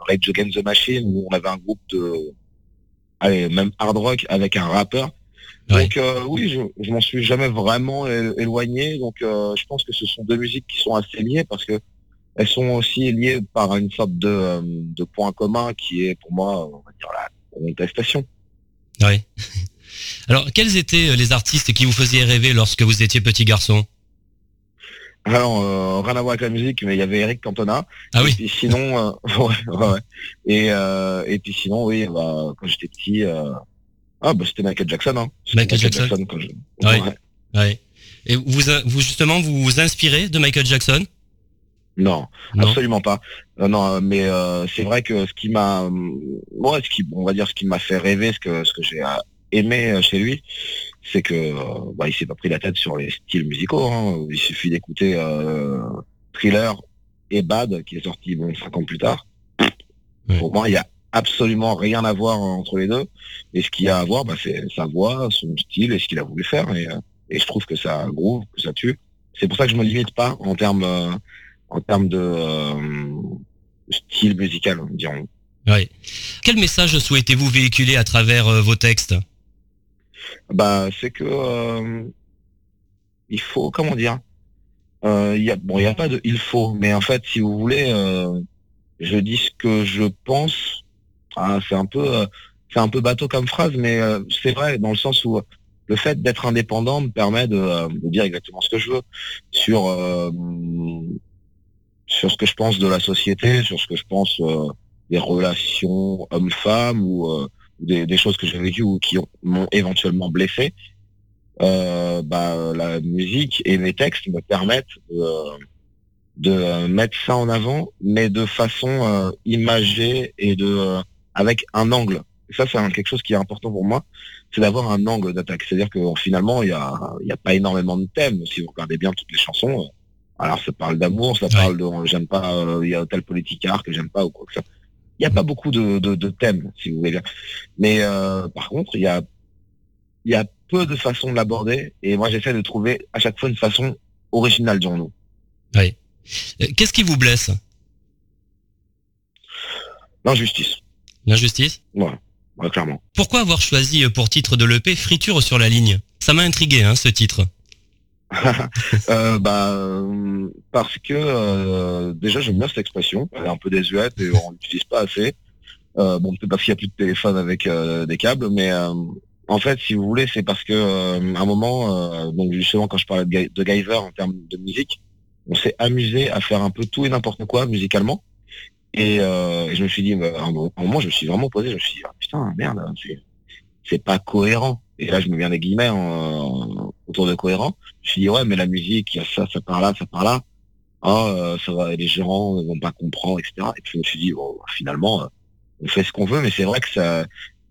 Rage Against the Machine où on avait un groupe de allez, même hard rock avec un rappeur. Ouais. Donc euh, oui, je, je m'en suis jamais vraiment éloigné. Donc euh, je pense que ce sont deux musiques qui sont assez liées parce que elles sont aussi liées par une sorte de, de point commun qui est pour moi, on va dire la Oui. Alors quels étaient les artistes qui vous faisaient rêver lorsque vous étiez petit garçon? Alors euh, rien à voir avec la musique, mais il y avait Eric Cantona. Ah Et oui. puis sinon, euh, ouais, ouais. Et, euh, et puis sinon, oui, bah, quand j'étais petit, euh, ah bah c'était Michael Jackson. Hein. Michael Jackson. quand je... Ouais. Ouais. Ouais. Et vous, vous justement vous vous inspirez de Michael Jackson? Non, Non. absolument pas. Euh, non, euh, mais euh, c'est vrai que ce qui m'a, euh, ouais, ce qui, on va dire, ce qui m'a fait rêver, ce que, ce que j'ai euh, aimé euh, chez lui, c'est que, euh, bah, il s'est pas pris la tête sur les styles musicaux. hein. Il suffit d'écouter euh, Thriller et Bad, qui est sorti bon cinq ans plus tard. Ouais. Pour moi, il y a absolument rien à voir euh, entre les deux. Et ce qu'il y a à voir, bah, c'est sa voix, son style et ce qu'il a voulu faire. Et, euh, et je trouve que ça groove, que ça tue. C'est pour ça que je me limite pas en termes, euh, en termes de euh, style musical, dirons. Oui. Quel message souhaitez-vous véhiculer à travers euh, vos textes? Bah, c'est que euh, il faut, comment dire, il y a, bon, il y a pas de il faut, mais en fait, si vous voulez, je dis ce que je pense. Ah, c'est un peu, c'est un peu bateau comme phrase, mais c'est vrai dans le sens où le fait d'être indépendant me permet de, de dire exactement ce que je veux sur sur ce que je pense de la société, sur ce que je pense euh, des relations hommes-femmes ou euh, des, des choses que j'ai vécues ou qui ont- m'ont éventuellement blessé, euh, bah, la musique et mes textes me permettent de, mettre ça en avant, mais de façon euh, imagée et de euh, avec un angle. Et ça, c'est quelque chose qui est important pour moi, c'est d'avoir un angle d'attaque. C'est-à-dire que finalement, il y a, y a pas énormément de thèmes. Si vous regardez bien toutes les chansons, euh, alors ça parle d'amour, ça Ouais. parle de j'aime pas, euh, il y a tel politicard que j'aime pas ou quoi que ça. Il n'y a pas beaucoup de, de, de thèmes, si vous voulez bien. Mais euh, par contre, il y a, y a peu de façons de l'aborder. Et moi, j'essaie de trouver à chaque fois une façon originale, dirons-nous. Oui. Euh, Qu'est-ce qui vous blesse? L'injustice. L'injustice? Voilà. Ouais, clairement. Pourquoi avoir choisi pour titre de l'EP Friture sur la ligne? Ça m'a intrigué, hein, ce titre. Euh, bah, parce que euh, déjà j'aime bien cette expression, elle est un peu désuète et on l'utilise pas assez. Euh, bon, peut-être parce qu'il n'y a plus de téléphone avec euh, des câbles, mais euh, en fait, si vous voulez, c'est parce que euh, à un moment, donc justement quand je parlais de, de Guyver en termes de musique, on s'est amusé à faire un peu tout et n'importe quoi musicalement. Et, je me suis dit, bah, à un moment, je me suis vraiment posé, je me suis dit, ah, putain, merde, c'est pas cohérent. Et là, je me viens des guillemets en- autour de cohérent. Je me suis dit, ouais, mais la musique, il y a ça, ça part là, ça part là. Ah, euh, ça va, les ne vont pas comprendre, etc. Et puis je me suis dit, finalement, euh, on fait ce qu'on veut, mais c'est vrai que ça,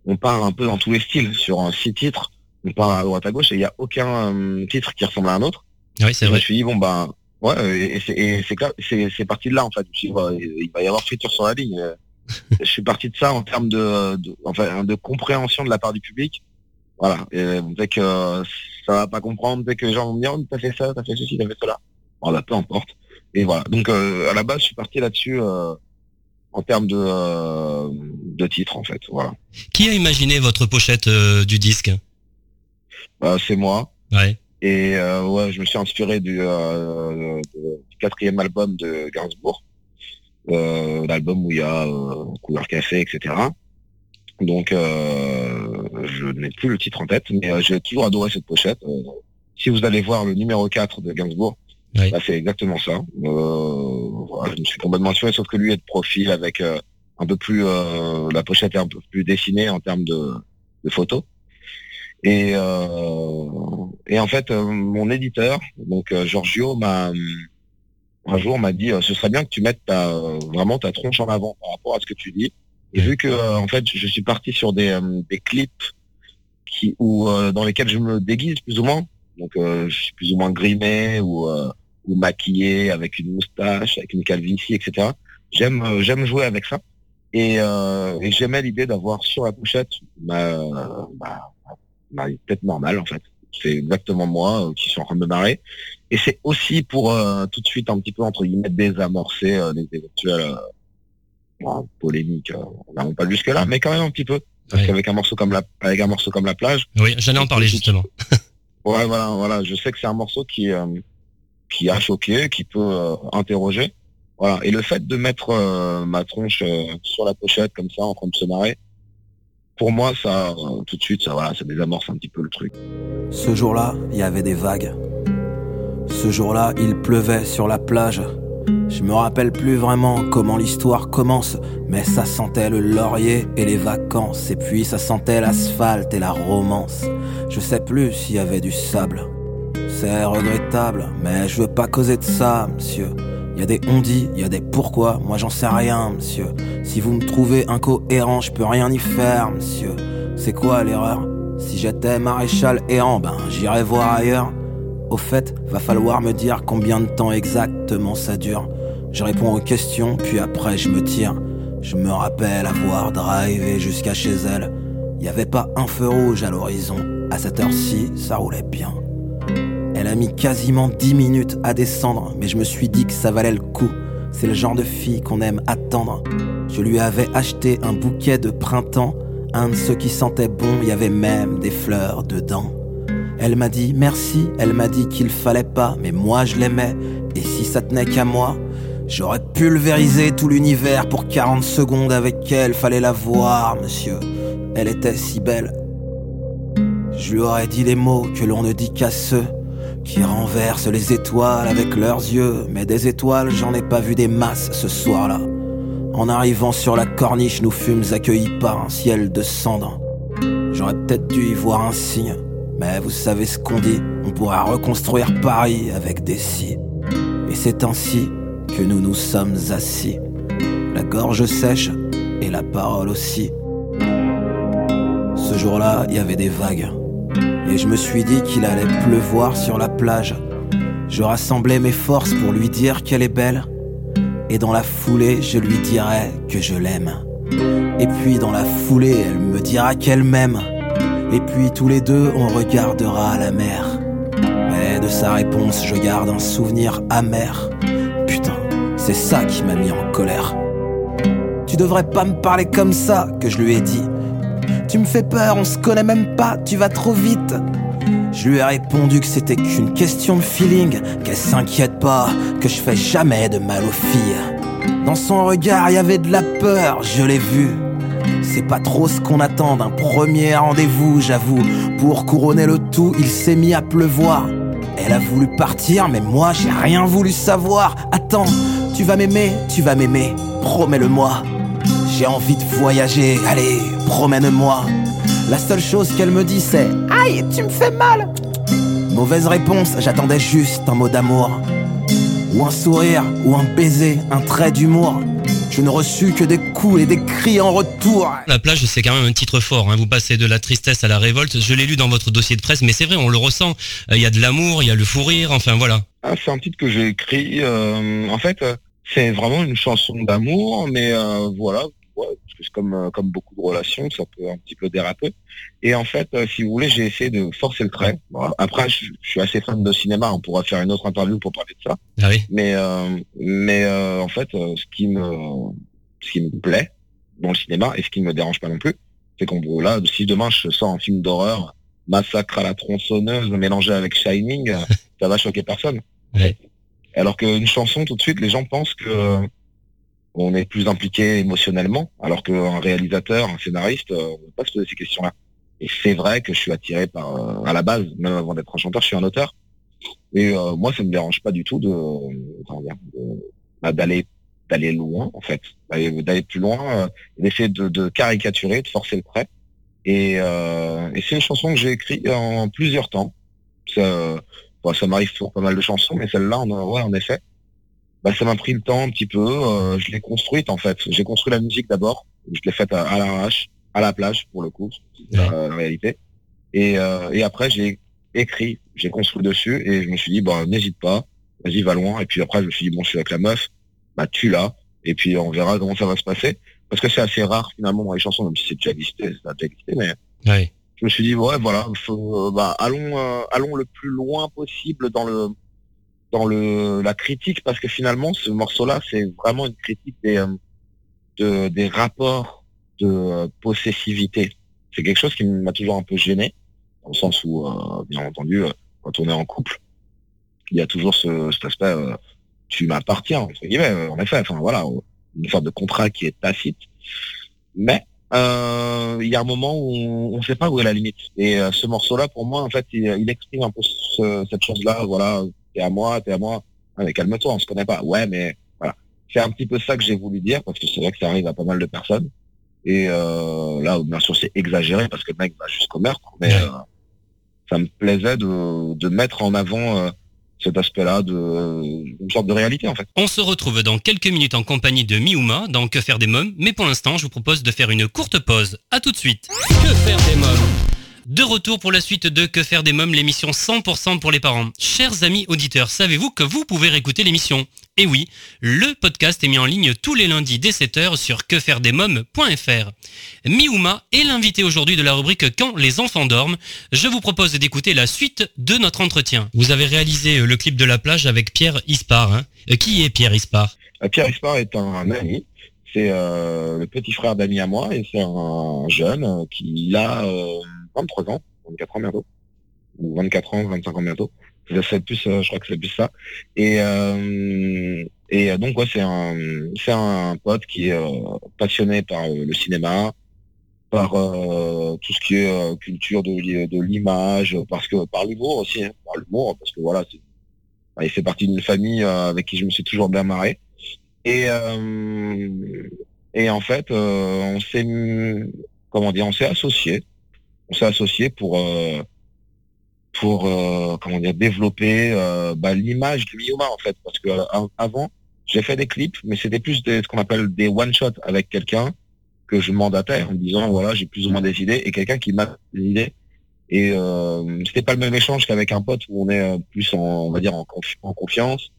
on part un peu dans tous les styles. Sur un six titres, on part à droite à gauche et il n'y a aucun euh, titre qui ressemble à un autre. Oui, c'est Et je me vrai. suis dit, bon, ben, ouais, euh, et c'est, parti de là, en fait. Je me suis dit, il va y avoir friture sur la ligne. Je suis parti de ça en termes de, de, enfin, de compréhension de la part du public. Voilà. Et dès que euh, ça va pas comprendre, dès que les gens vont me dire, oh, t'as fait ça, t'as fait ceci, t'as fait cela. Bon, bah, peu importe. et voilà. Donc euh, à la base, je suis parti là-dessus euh, en termes de, euh, de titre en fait. Voilà. Qui a imaginé votre pochette euh, du disque? Euh, c'est moi. Ouais. Et euh, ouais, je me suis inspiré du, euh, du quatrième album de Gainsbourg, euh, l'album où il y a euh, couleur café, etc. Donc euh, je n'ai plus le titre en tête, mais euh, j'ai toujours adoré cette pochette. Euh, si vous allez voir le numéro 4 de Gainsbourg, Oui. bah, c'est exactement ça. Euh, voilà, je me suis complètement inspiré, sauf que lui est de profil avec un peu plus la pochette est un peu plus dessinée en termes de, de photos. Et, euh, et en fait, euh, mon éditeur, donc euh, Giorgio, m'a un jour m'a dit ce serait bien que tu mettes ta, vraiment ta tronche en avant par rapport à ce que tu dis. Et Ouais. vu que euh, en fait, je suis parti sur des, euh, des clips qui ou euh, dans lesquels je me déguise plus ou moins, donc euh, je suis plus ou moins grimé ou euh, ou maquillé avec une moustache, avec une calvitie, etc. J'aime euh, j'aime jouer avec ça. Et, euh, et j'aimais l'idée d'avoir sur la pochette ma, ma, ma tête normale en fait. C'est exactement moi euh, qui suis en train de me marrer. Et c'est aussi pour euh, tout de suite un petit peu entre guillemets désamorcer euh, les éventuelles bon, polémiques. euh, on pas jusque là, mais quand même un petit peu. Parce Ouais. qu'avec un morceau comme la avec un morceau comme la plage, Oui, j'allais en parler justement. Ouais, voilà, voilà. Je sais que c'est un morceau qui, euh, qui a choqué, qui peut euh, interroger. Voilà. Et le fait de mettre euh, ma tronche euh, sur la pochette comme ça, en train de se marrer, pour moi, ça, euh, tout de suite, ça, voilà, ça désamorce un petit peu le truc. Ce jour-là, il y avait des vagues. Ce jour-là, il pleuvait sur la plage. Je me rappelle plus vraiment comment l'histoire commence, mais ça sentait le laurier et les vacances, et puis ça sentait l'asphalte et la romance. Je sais plus s'il y avait du sable. C'est regrettable, mais je veux pas causer de ça, monsieur. Y a des on-dit, il y a des pourquoi, moi j'en sais rien, monsieur. Si vous me trouvez incohérent, je peux rien y faire, monsieur. C'est quoi l'erreur? Si j'étais maréchal errant, ben j'irais voir ailleurs. Au fait, va falloir me dire combien de temps exactement ça dure. Je réponds aux questions, puis après je me tire. Je me rappelle avoir drivé jusqu'à chez elle. Y avait pas un feu rouge à l'horizon. À cette heure-ci, ça roulait bien. Elle a mis quasiment 10 minutes à descendre, mais je me suis dit que ça valait le coup. C'est le genre de fille qu'on aime attendre. Je lui avais acheté un bouquet de printemps, un de ceux qui sentaient bon, il y avait même des fleurs dedans. Elle m'a dit merci, elle m'a dit qu'il fallait pas, mais moi je l'aimais, et si ça tenait qu'à moi, j'aurais pulvérisé tout l'univers pour 40 secondes avec elle, fallait la voir, monsieur. Elle était si belle. Je lui aurais dit les mots que l'on ne dit qu'à ceux qui renversent les étoiles avec leurs yeux, mais des étoiles, j'en ai pas vu des masses ce soir-là. En arrivant sur la corniche, nous fûmes accueillis par un ciel de cendres. J'aurais peut-être dû y voir un signe, mais vous savez ce qu'on dit, on pourra reconstruire Paris avec des si. Et c'est ainsi que nous nous sommes assis, la gorge sèche et la parole aussi. Ce jour-là, il y avait des vagues, et je me suis dit qu'il allait pleuvoir sur la plage. Je rassemblais mes forces pour lui dire qu'elle est belle, et dans la foulée, je lui dirai que je l'aime. Et puis dans la foulée, elle me dira qu'elle m'aime. Et puis tous les deux, on regardera la mer. Mais de sa réponse, je garde un souvenir amer. Putain, c'est ça qui m'a mis en colère. Tu devrais pas me parler comme ça, que je lui ai dit. Tu me fais peur, on se connaît même pas, tu vas trop vite. Je lui ai répondu que c'était qu'une question de feeling, qu'elle s'inquiète pas, que je fais jamais de mal aux filles. Dans son regard, il y avait de la peur, je l'ai vu. C'est pas trop ce qu'on attend d'un premier rendez-vous, j'avoue. Pour couronner le tout, il s'est mis à pleuvoir. Elle a voulu partir, mais moi j'ai rien voulu savoir. Attends, tu vas m'aimer, tu vas m'aimer, promets-le-moi. J'ai envie de voyager, allez, promène-moi. La seule chose qu'elle me dit c'est Aïe, tu me fais mal. Mauvaise réponse, j'attendais juste un mot d'amour. Ou un sourire, ou un baiser, un trait d'humour. Je ne reçus que des coups et des cris en retour. La plage, c'est quand même un titre fort. hein. Vous passez de la tristesse à la révolte. Je l'ai lu dans votre dossier de presse, mais c'est vrai, on le ressent. Euh, Il y a de l'amour, il y a le fou rire, enfin voilà. Ah, c'est un titre que j'ai écrit. euh, en fait, euh, c'est vraiment une chanson d'amour, mais euh, voilà, plus comme euh, comme beaucoup de relations, ça peut un petit peu déraper. Et en fait, euh, si vous voulez, j'ai essayé de forcer le trait. Après, je, je suis assez fan de cinéma, on pourra faire une autre interview pour parler de ça. Ah oui. Mais euh, mais en fait, ce qui me ce qui me plaît dans le cinéma et ce qui ne me dérange pas non plus, c'est qu'on là, si demain je sors un film d'horreur, massacre à la tronçonneuse mélangé avec Shining, ça va choquer personne. Ouais. Alors qu'une chanson, tout de suite, les gens pensent que on est plus impliqué émotionnellement, alors qu'un réalisateur, un scénariste, euh, ne va pas se poser ces questions-là. Et c'est vrai que je suis attiré par, euh, à la base, même avant d'être un chanteur, je suis un auteur. Et euh, moi, ça me dérange pas du tout de, bah, d'aller d'aller loin, en fait, d'aller plus loin, euh, d'essayer de, de caricaturer, de forcer le trait. Et, euh, et c'est une chanson que j'ai écrite en plusieurs temps. Ça, bon, ça m'arrive toujours pas mal de chansons, mais celle-là, en, ouais, en effet, bah, ça m'a pris le temps un petit peu. euh, je l'ai construite en fait. J'ai construit la musique d'abord. Je l'ai faite à, à l'arrache, à la plage pour le coup, c'est Ouais. la, la réalité. Et, euh, et après, j'ai écrit, j'ai construit dessus et je me suis dit, bah, n'hésite pas, vas-y, va loin. Et puis après, je me suis dit, bon, je suis avec la meuf, bah, tu l'as. Et puis on verra comment ça va se passer. Parce que c'est assez rare finalement dans les chansons, même si c'est déjà existé, ça déjà existé, mais Ouais. je me suis dit ouais voilà faut, euh, bah, allons euh, allons le plus loin possible dans le dans le la critique parce que finalement ce morceau là c'est vraiment une critique des euh, de, des rapports de euh, possessivité c'est quelque chose qui m'a toujours un peu gêné dans le sens où euh, bien entendu quand on est en couple il y a toujours ce, cet aspect tu m'appartiens entre guillemets en effet enfin voilà une sorte de contrat qui est tacite mais il y a un moment où on ne sait pas où est la limite. Et ce morceau-là, pour moi, en fait, il, exprime un peu ce- cette chose-là. Voilà, t'es à moi, t'es à moi. Ah, mais calme-toi, on se connaît pas. Ouais, mais voilà. C'est un petit peu ça que j'ai voulu dire parce que c'est vrai que ça arrive à pas mal de personnes. Et euh, là, bien sûr, c'est exagéré parce que le mec va jusqu'au meurtre. Mais euh, ça me plaisait de, de mettre en avant euh, cet aspect-là de une sorte de réalité, en fait. On se retrouve dans quelques minutes en compagnie de Miuma dans Que faire des mômes, mais pour l'instant, je vous propose de faire une courte pause. À tout de suite. Que faire des mômes? De retour pour la suite de Que faire des mômes, l'émission 100% pour les parents. Chers amis auditeurs, savez-vous que vous pouvez réécouter l'émission? Et oui, le podcast est mis en ligne tous les lundis dès 7h sur quefairedesmômes.fr. Miuma est l'invité aujourd'hui de la rubrique Quand les enfants dorment. Je vous propose d'écouter la suite de notre entretien. Vous avez réalisé euh, le clip de la plage avec Pierre Ispar. hein. Euh, Qui est Pierre Ispar? Euh, Pierre Ispar est un ami. C'est le petit frère d'ami à moi et c'est un jeune qui euh, 23 ans, 24 ans bientôt, ou 24 ans, 25 ans bientôt. C'est plus, euh, je crois que c'est plus ça. Et, euh, et euh, donc ouais, c'est un, c'est un pote qui est euh, passionné par euh, le cinéma, par tout ce qui est culture de, de l'image, parce que par l'humour aussi, hein, par l'humour, parce que voilà, c'est- il fait partie d'une famille avec qui je me suis toujours bien marré. Et, et en fait, on s'est, comment dire, on s'est associé. On s'est associé pour, euh, pour, euh, comment dire, développer euh, bah, l'image du Miuma en fait, parce que av- avant, j'ai fait des clips, mais c'était plus des, ce qu'on appelle des one shot avec quelqu'un que je mandatais en disant voilà, j'ai plus ou moins des idées et quelqu'un qui m'a des idées. Et euh, c'était pas le même échange qu'avec un pote où on est plus en, on va dire en, confi- en confiance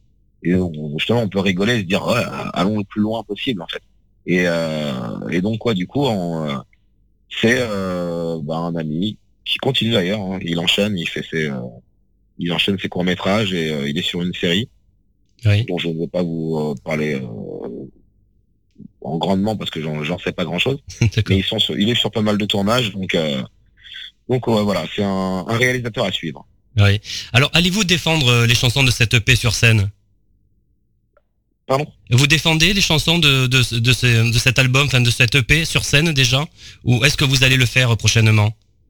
et où, justement on peut rigoler et se dire ouais, allons le plus loin possible en fait. Et, euh, et donc quoi du coup on, c'est euh, bah, un ami qui continue d'ailleurs, hein. il enchaîne, il fait ses euh, il enchaîne ses courts métrages et euh, il est sur une série Oui. dont je ne vais pas vous euh, parler euh, en grandement parce que j'en sais pas grand chose. Mais ils sont sur- il est sur pas mal de tournages donc euh, donc ouais, voilà c'est un, un réalisateur à suivre. Oui. Alors, allez-vous défendre les chansons de cette EP sur scène? Pardon Vous défendez les chansons de, de, de, ce- de cet album, enfin de cette EP sur scène déjà Ou est-ce que vous allez le faire prochainement?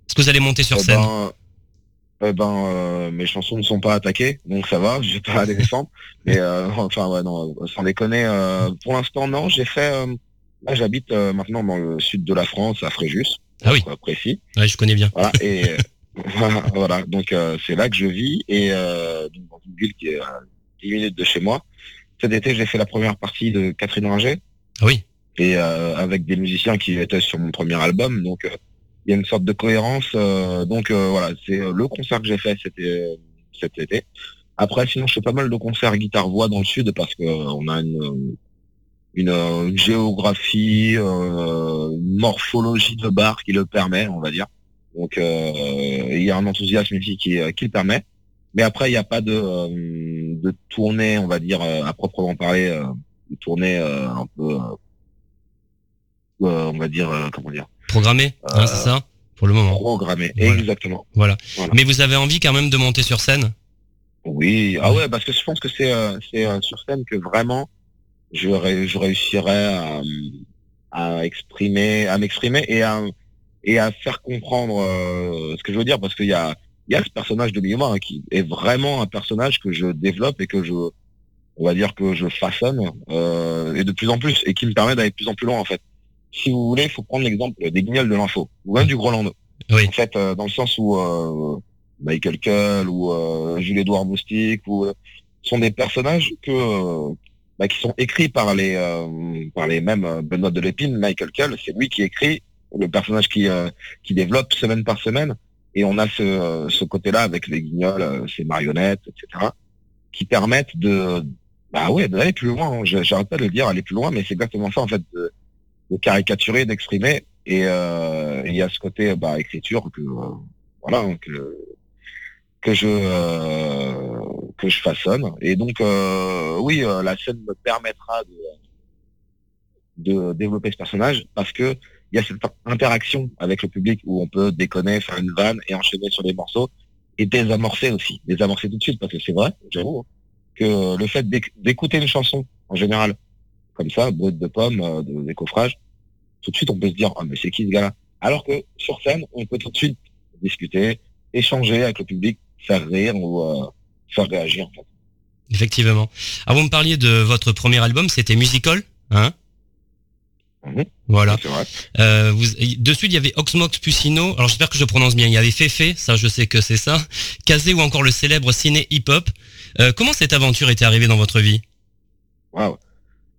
Est-ce que vous allez monter sur Eh scène? ben, eh ben, euh, mes chansons ne sont pas attaquées, donc ça va, je vais pas les défendre. Mais euh, enfin, ouais, non, sans déconner. euh, pour l'instant, non. J'ai fait. euh, là, j'habite euh, maintenant dans le sud de la France, à Fréjus. Ah oui. pour être précis. Ouais, je connais bien. Voilà. Et euh, voilà. Donc euh, c'est là que je vis et euh, donc, dans une ville qui est à 10 minutes de chez moi. Cet été, j'ai fait la première partie de Catherine Ringer oui. et euh, avec des musiciens qui étaient sur mon premier album. Donc euh, il y a une sorte de cohérence. euh, donc euh, voilà, c'est euh, le concert que j'ai fait c'était cet été. Après, sinon, je fais pas mal de concerts guitare-voix dans le sud parce que on a une, une, une géographie, une morphologie de bar qui le permet, on va dire. Donc euh, il y a un enthousiasme ici qui, qui le permet. Mais après, il n'y a pas de, euh, de tournée, on va dire, euh, à proprement parler, euh, de tournée un peu, on va dire, comment dire, Programmé, hein, c'est ça Pour le moment. programmée. Voilà. Exactement. Voilà. Voilà. Mais vous avez envie quand même de monter sur scène? Oui, ah ouais, parce que je pense que c'est c'est sur scène que vraiment je, ré- je réussirais à, à exprimer, à m'exprimer et à et à faire comprendre euh, ce que je veux dire, parce qu'il y a il y a ce personnage de Miyama hein, qui est vraiment un personnage que je développe et que je on va dire que je façonne euh, et de plus en plus et qui me permet d'aller de plus en plus loin en fait. Si vous voulez, il faut prendre l'exemple des guignols de l'info ou même du Groland. Oui. En fait, euh, dans le sens où euh, Michael Cull ou euh, Jules-Édouard Moustique ou euh, sont des personnages que euh, bah, qui sont écrits par les euh, par les mêmes Benoît de Lépine, Michael Cull, c'est lui qui écrit le personnage qui euh, qui développe semaine par semaine et on a ce ce côté-là avec les guignols, euh, ces marionnettes, etc. qui permettent de bah ouais d'aller plus loin. hein. J'arrête pas de le dire, aller plus loin, mais c'est exactement ça en fait de, caricaturer, d'exprimer et euh, il y a ce côté bah écriture que euh, voilà hein, que que je euh, que je façonne et donc oui la scène me permettra de de développer ce personnage parce que il y a cette interaction avec le public où on peut déconner faire une vanne et enchaîner sur des morceaux et désamorcer aussi désamorcer tout de suite parce que c'est vrai j'avoue hein, que le fait d'éc- d'écouter une chanson en général comme ça brut de pomme euh, de décoffrage tout de suite on peut se dire ah mais c'est qui ce gars-là? Alors que sur scène on peut tout de suite discuter échanger avec le public faire rire ou euh, faire réagir. Effectivement. Ah, vous me parliez de votre premier album, c'était Musical, hein? Mhm. Voilà. Vrai. Euh, vous, dessus, il y avait Oxmox Puccino. Alors, j'espère que je prononce bien. Il y avait Fefe, ça, je sais que c'est ça. Kazé ou encore le célèbre ciné hip-hop. Euh, comment cette aventure était arrivée dans votre vie? Waouh.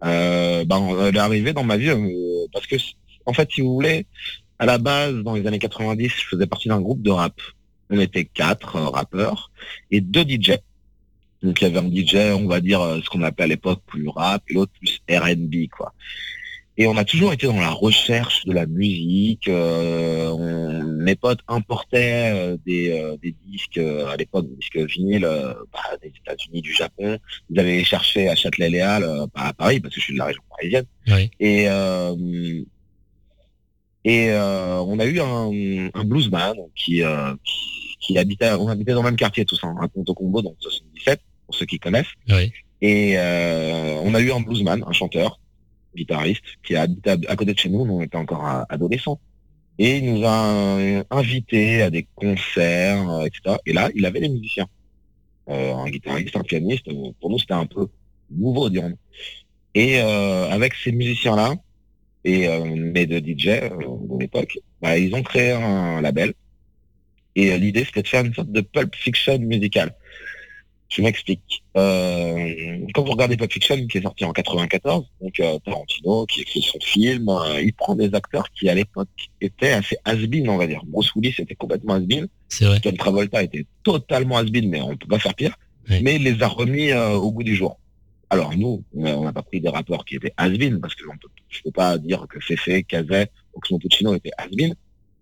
Euh, ben, elle est arrivée dans ma vie euh, parce que, en fait, si vous voulez, à la base, dans les années 90, je faisais partie d'un groupe de rap. On était quatre rappeurs et deux DJ. Donc il y avait un DJ, on va dire ce qu'on appelait à l'époque plus rap, et l'autre plus R&B, quoi. Et on a toujours été dans la recherche de la musique. euh, on- mes potes importaient euh, des, euh, des disques euh, à l'époque, des disques vinyles euh, bah, des États-Unis, du Japon. Ils allaient chercher à Châtelet-Léal, euh, pas à Paris, parce que je suis de la région parisienne. Oui. Et euh, et euh, on a eu un, un bluesman qui, euh, qui qui habitait, on habitait dans le même quartier tous, hein, à Ponto Combo, dans le 77, pour ceux qui connaissent. Oui. Et euh, on a eu un bluesman, un chanteur, guitariste, qui a habité à, à côté de chez nous, nous on était encore adolescents. Et il nous a invités à des concerts, euh, etc. Et là, il avait des musiciens. Euh, un guitariste, un pianiste, euh, pour nous c'était un peu nouveau, dirons Et euh, avec ces musiciens-là, et euh, mes deux DJ de l'époque, bah, ils ont créé un label. Et l'idée c'était de faire une sorte de pulp fiction musicale. Je m'explique. Euh, quand vous regardez Pulp Fiction, qui est sorti en 94, donc euh, Tarantino, qui écrit son film, euh, il prend des acteurs qui à l'époque étaient assez has-been, on va dire. Bruce Willis était complètement has-been, C'est vrai. John Travolta était totalement has-been, mais on peut pas faire pire. Oui. Mais il les a remis euh, au goût du jour. Alors nous, on n'a pas pris des rappeurs qui étaient has-been, parce que on peut, je peux pas dire que Fefe, Cazet, Oxmo Puccino étaient has-been,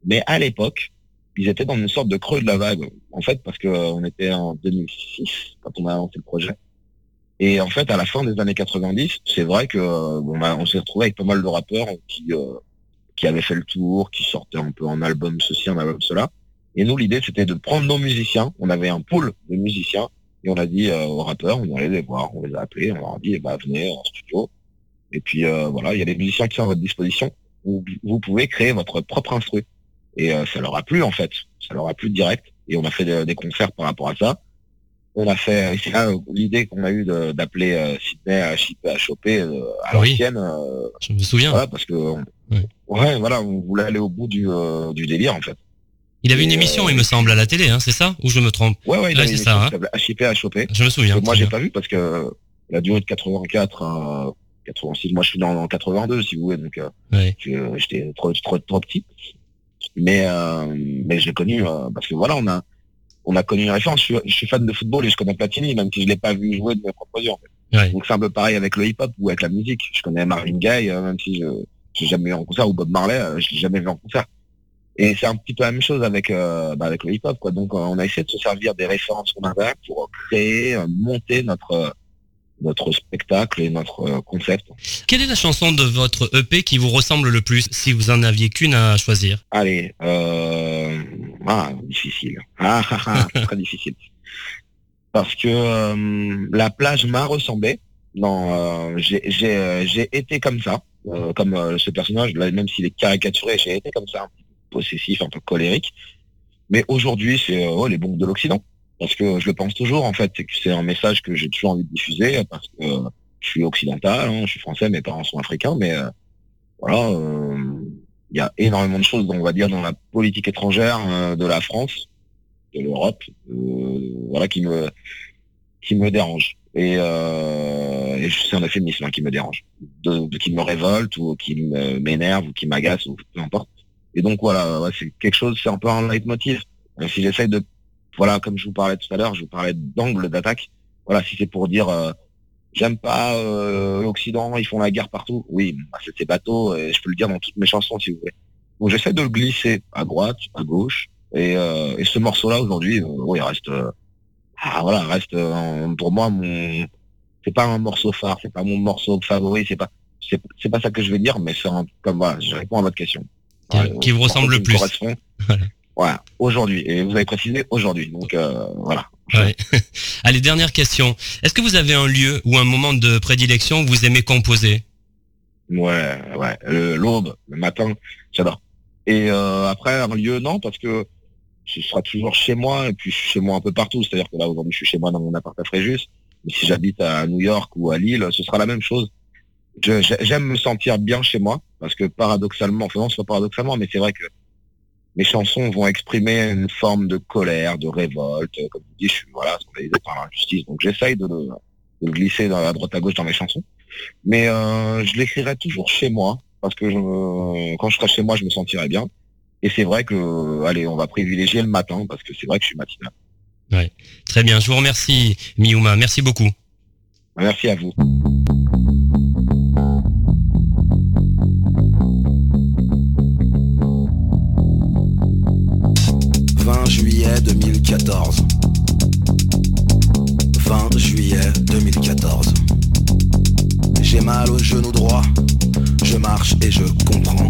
mais à l'époque, ils étaient dans une sorte de creux de la vague, en fait, parce que euh, était en 2006 quand on a lancé le projet. Et en fait, à la fin des années 90, c'est vrai que euh, on, on s'est retrouvé avec pas mal de rappeurs qui euh, qui avaient fait le tour, qui sortaient un peu en album ceci, en album cela. Et nous, l'idée, c'était de prendre nos musiciens. On avait un pool de musiciens et on a dit euh, aux rappeurs, on allait les voir, on les a appelés, on leur a dit, eh ben, venez en studio. Et puis euh, voilà, il y a des musiciens qui sont à votre disposition. Vous pouvez créer votre propre instru. Et euh, ça leur a plu en fait, ça leur a plu direct. Et on a fait des, des concerts par rapport à ça. On a fait, et c'est là euh, l'idée qu'on a eue d'appeler euh, Sydney à à choper euh, à Oui. l'ancienne. euh, Je me souviens. voilà, parce que Oui. ouais, voilà, on voulait aller au bout du, euh, du délire en fait. Il avait une émission, euh, il me semble, à la télé, hein, c'est ça? Ou je me trompe? Ouais, ouais, il Ouais, c'est ça, émission hein. choper. Je me souviens. Moi, j'ai pas vu parce que la durée de 84 à 86, moi je suis dans, en 82 si vous voulez, donc euh, Ouais. j'étais trop, trop, trop petit. Mais, euh, mais j'ai connu, euh, parce que voilà, on a, on a connu une référence. Je suis, je suis fan de football et je connais Platini, même si je l'ai pas vu jouer de mes propres yeux. En fait. Ouais. Donc c'est un peu pareil avec le hip-hop ou avec la musique. Je connais Marvin Gaye, euh, même si je j'ai jamais vu en concert, ou Bob Marley, je l'ai jamais vu en concert. Et c'est un petit peu la même chose avec euh, bah, avec le hip-hop, quoi. Donc on a essayé de se servir des références qu'on avait pour créer, monter notre euh, notre spectacle et notre euh, concept. Quelle est la chanson de votre EP qui vous ressemble le plus, si vous en aviez qu'une à choisir? Allez, euh... ah, difficile. Ah, ah, ah, très difficile. Parce que euh, la plage m'a ressemblé. Non, euh, j'ai j'ai euh, été comme ça, comme ce personnage, même s'il est caricaturé, j'ai été comme ça, un peu possessif, un peu colérique. Mais aujourd'hui, c'est oh, les bombes de l'Occident. Parce que je le pense toujours, en fait, c'est un message que j'ai toujours envie de diffuser, parce que je suis occidental, hein, je suis français, mes parents sont africains, mais euh, voilà, euh, il y a énormément de choses, on va dire, dans la politique étrangère euh, de la France, de l'Europe, voilà, qui me dérange. Et, c'est un euphémisme hein, qui me dérange, qui me révolte ou qui m'énerve ou qui m'agace ou peu importe. Et donc voilà, c'est quelque chose, c'est un peu un leitmotiv. Si j'essaye de, voilà, comme je vous parlais tout à l'heure, je vous parlais d'angle d'attaque. Voilà, si c'est pour dire, euh, j'aime pas euh, l'Occident, ils font la guerre partout. Oui, bah, c'est c'est bateau, et je peux le dire dans toutes mes chansons si vous voulez. Donc j'essaie de le glisser à droite, à gauche, et, euh, et ce morceau-là aujourd'hui, oui, il reste, ah voilà, reste pour moi mon, c'est pas un morceau phare, c'est pas mon morceau favori, c'est pas, c'est c'est pas ça que je vais dire, mais c'est un, comme voilà, je réponds à votre question. Qui- vous ressemble le plus. Voilà. Voilà, aujourd'hui. Et vous avez précisé aujourd'hui, donc euh, voilà. Ouais. Allez, dernière question. Est-ce que vous avez un lieu ou un moment de prédilection où vous aimez composer? Ouais, ouais. Le- L'aube, le matin, j'adore. Et euh, après, un lieu, non, parce que ce sera toujours chez moi, et puis je suis chez moi un peu partout. C'est-à-dire que là, aujourd'hui, je suis chez moi dans mon appart à Fréjus. Mais si j'habite à New York ou à Lille, ce sera la même chose. J'aime me sentir bien chez moi, parce que paradoxalement, enfin non, c'est pas paradoxalement, mais c'est vrai que mes chansons vont exprimer une forme de colère, de révolte. Comme je dis, je suis voilà, scandalisé par l'injustice. Donc j'essaye de le, de le glisser dans la droite à gauche dans mes chansons. Mais euh, je l'écrirai toujours chez moi, parce que je- quand je serai chez moi, je me sentirai bien. Et c'est vrai que, allez, on va privilégier le matin, parce que c'est vrai que je suis matinal. Très bien, je vous remercie, Miuma. Merci beaucoup. Merci à vous. « 2014. 20 juillet 2014. J'ai mal au genou droit, je marche et je comprends.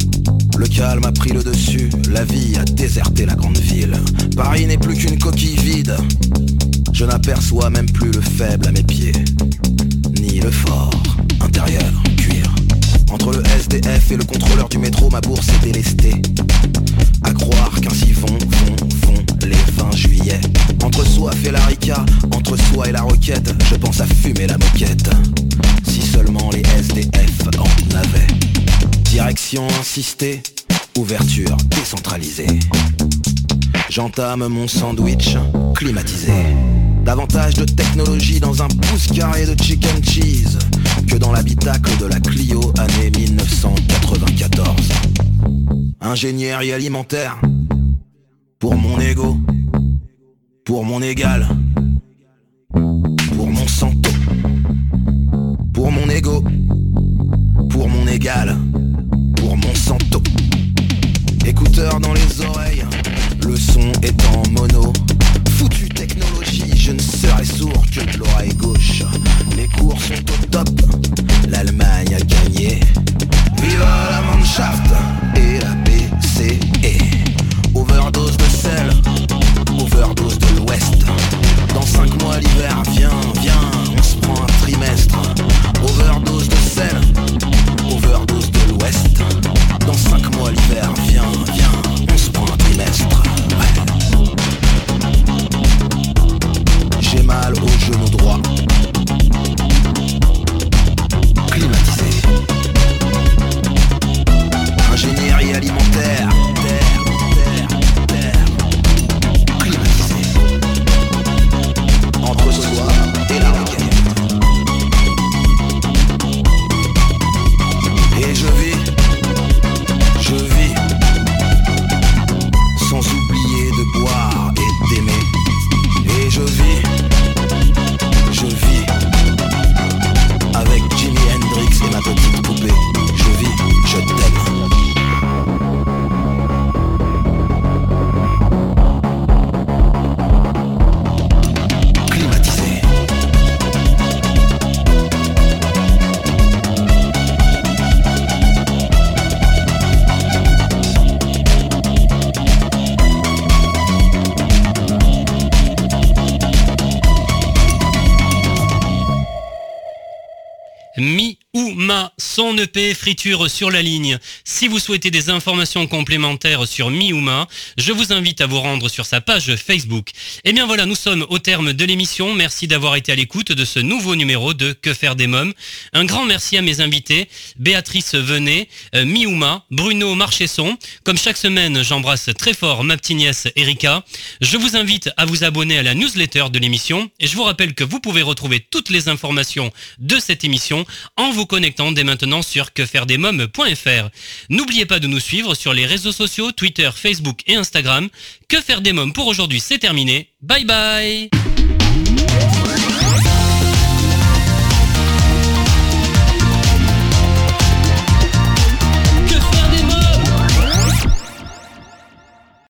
Le calme a pris le dessus, la vie a déserté la grande ville. Paris n'est plus qu'une coquille vide. Je n'aperçois même plus le faible à mes pieds, ni le fort intérieur cuir. Entre le SDF et le contrôleur du métro, ma bourse est délestée. À croire qu'ainsi vont, vont, vont les 20 juillet. Entre soif et la rica, entre soi et la roquette, je pense à fumer la moquette. Si seulement les SDF en avaient. Direction insistée, ouverture décentralisée. J'entame mon sandwich climatisé. Davantage de technologie dans un pouce carré de chicken cheese que dans l'habitacle de la Clio année 1994. Ingénierie alimentaire pour mon ego, pour mon égal, pour mon santo, pour mon ego, pour mon égal, pour mon santo. Écouteurs dans les oreilles, le son est en mono. Foutue technologie, je ne serai sourd que de l'oreille gauche. Les cours sont au top, l'Allemagne a gagné. Viva la Mannschaft et la BCE. Overdose de sel, overdose de l'Ouest. Dans 5 mois l'hiver vient, vient, on se prend un trimestre. Overdose de EP friture sur la ligne. Si vous souhaitez des informations complémentaires sur Mi ou Ma, je vous invite à vous rendre sur sa page Facebook. Et bien voilà, nous sommes au terme de l'émission. Merci d'avoir été à l'écoute de ce nouveau numéro de Que faire des mômes. Un grand merci à mes invités, Béatrice Venet, euh, Mi ou Ma, Bruno Marchesson. Comme chaque semaine, j'embrasse très fort ma petite nièce Erika. Je vous invite à vous abonner à la newsletter de l'émission et je vous rappelle que vous pouvez retrouver toutes les informations de cette émission en vous connectant dès maintenant sur quefairedesmoms.fr. N'oubliez pas de nous suivre sur les réseaux sociaux Twitter, Facebook et Instagram. Que faire des mômes pour aujourd'hui, c'est terminé. Bye bye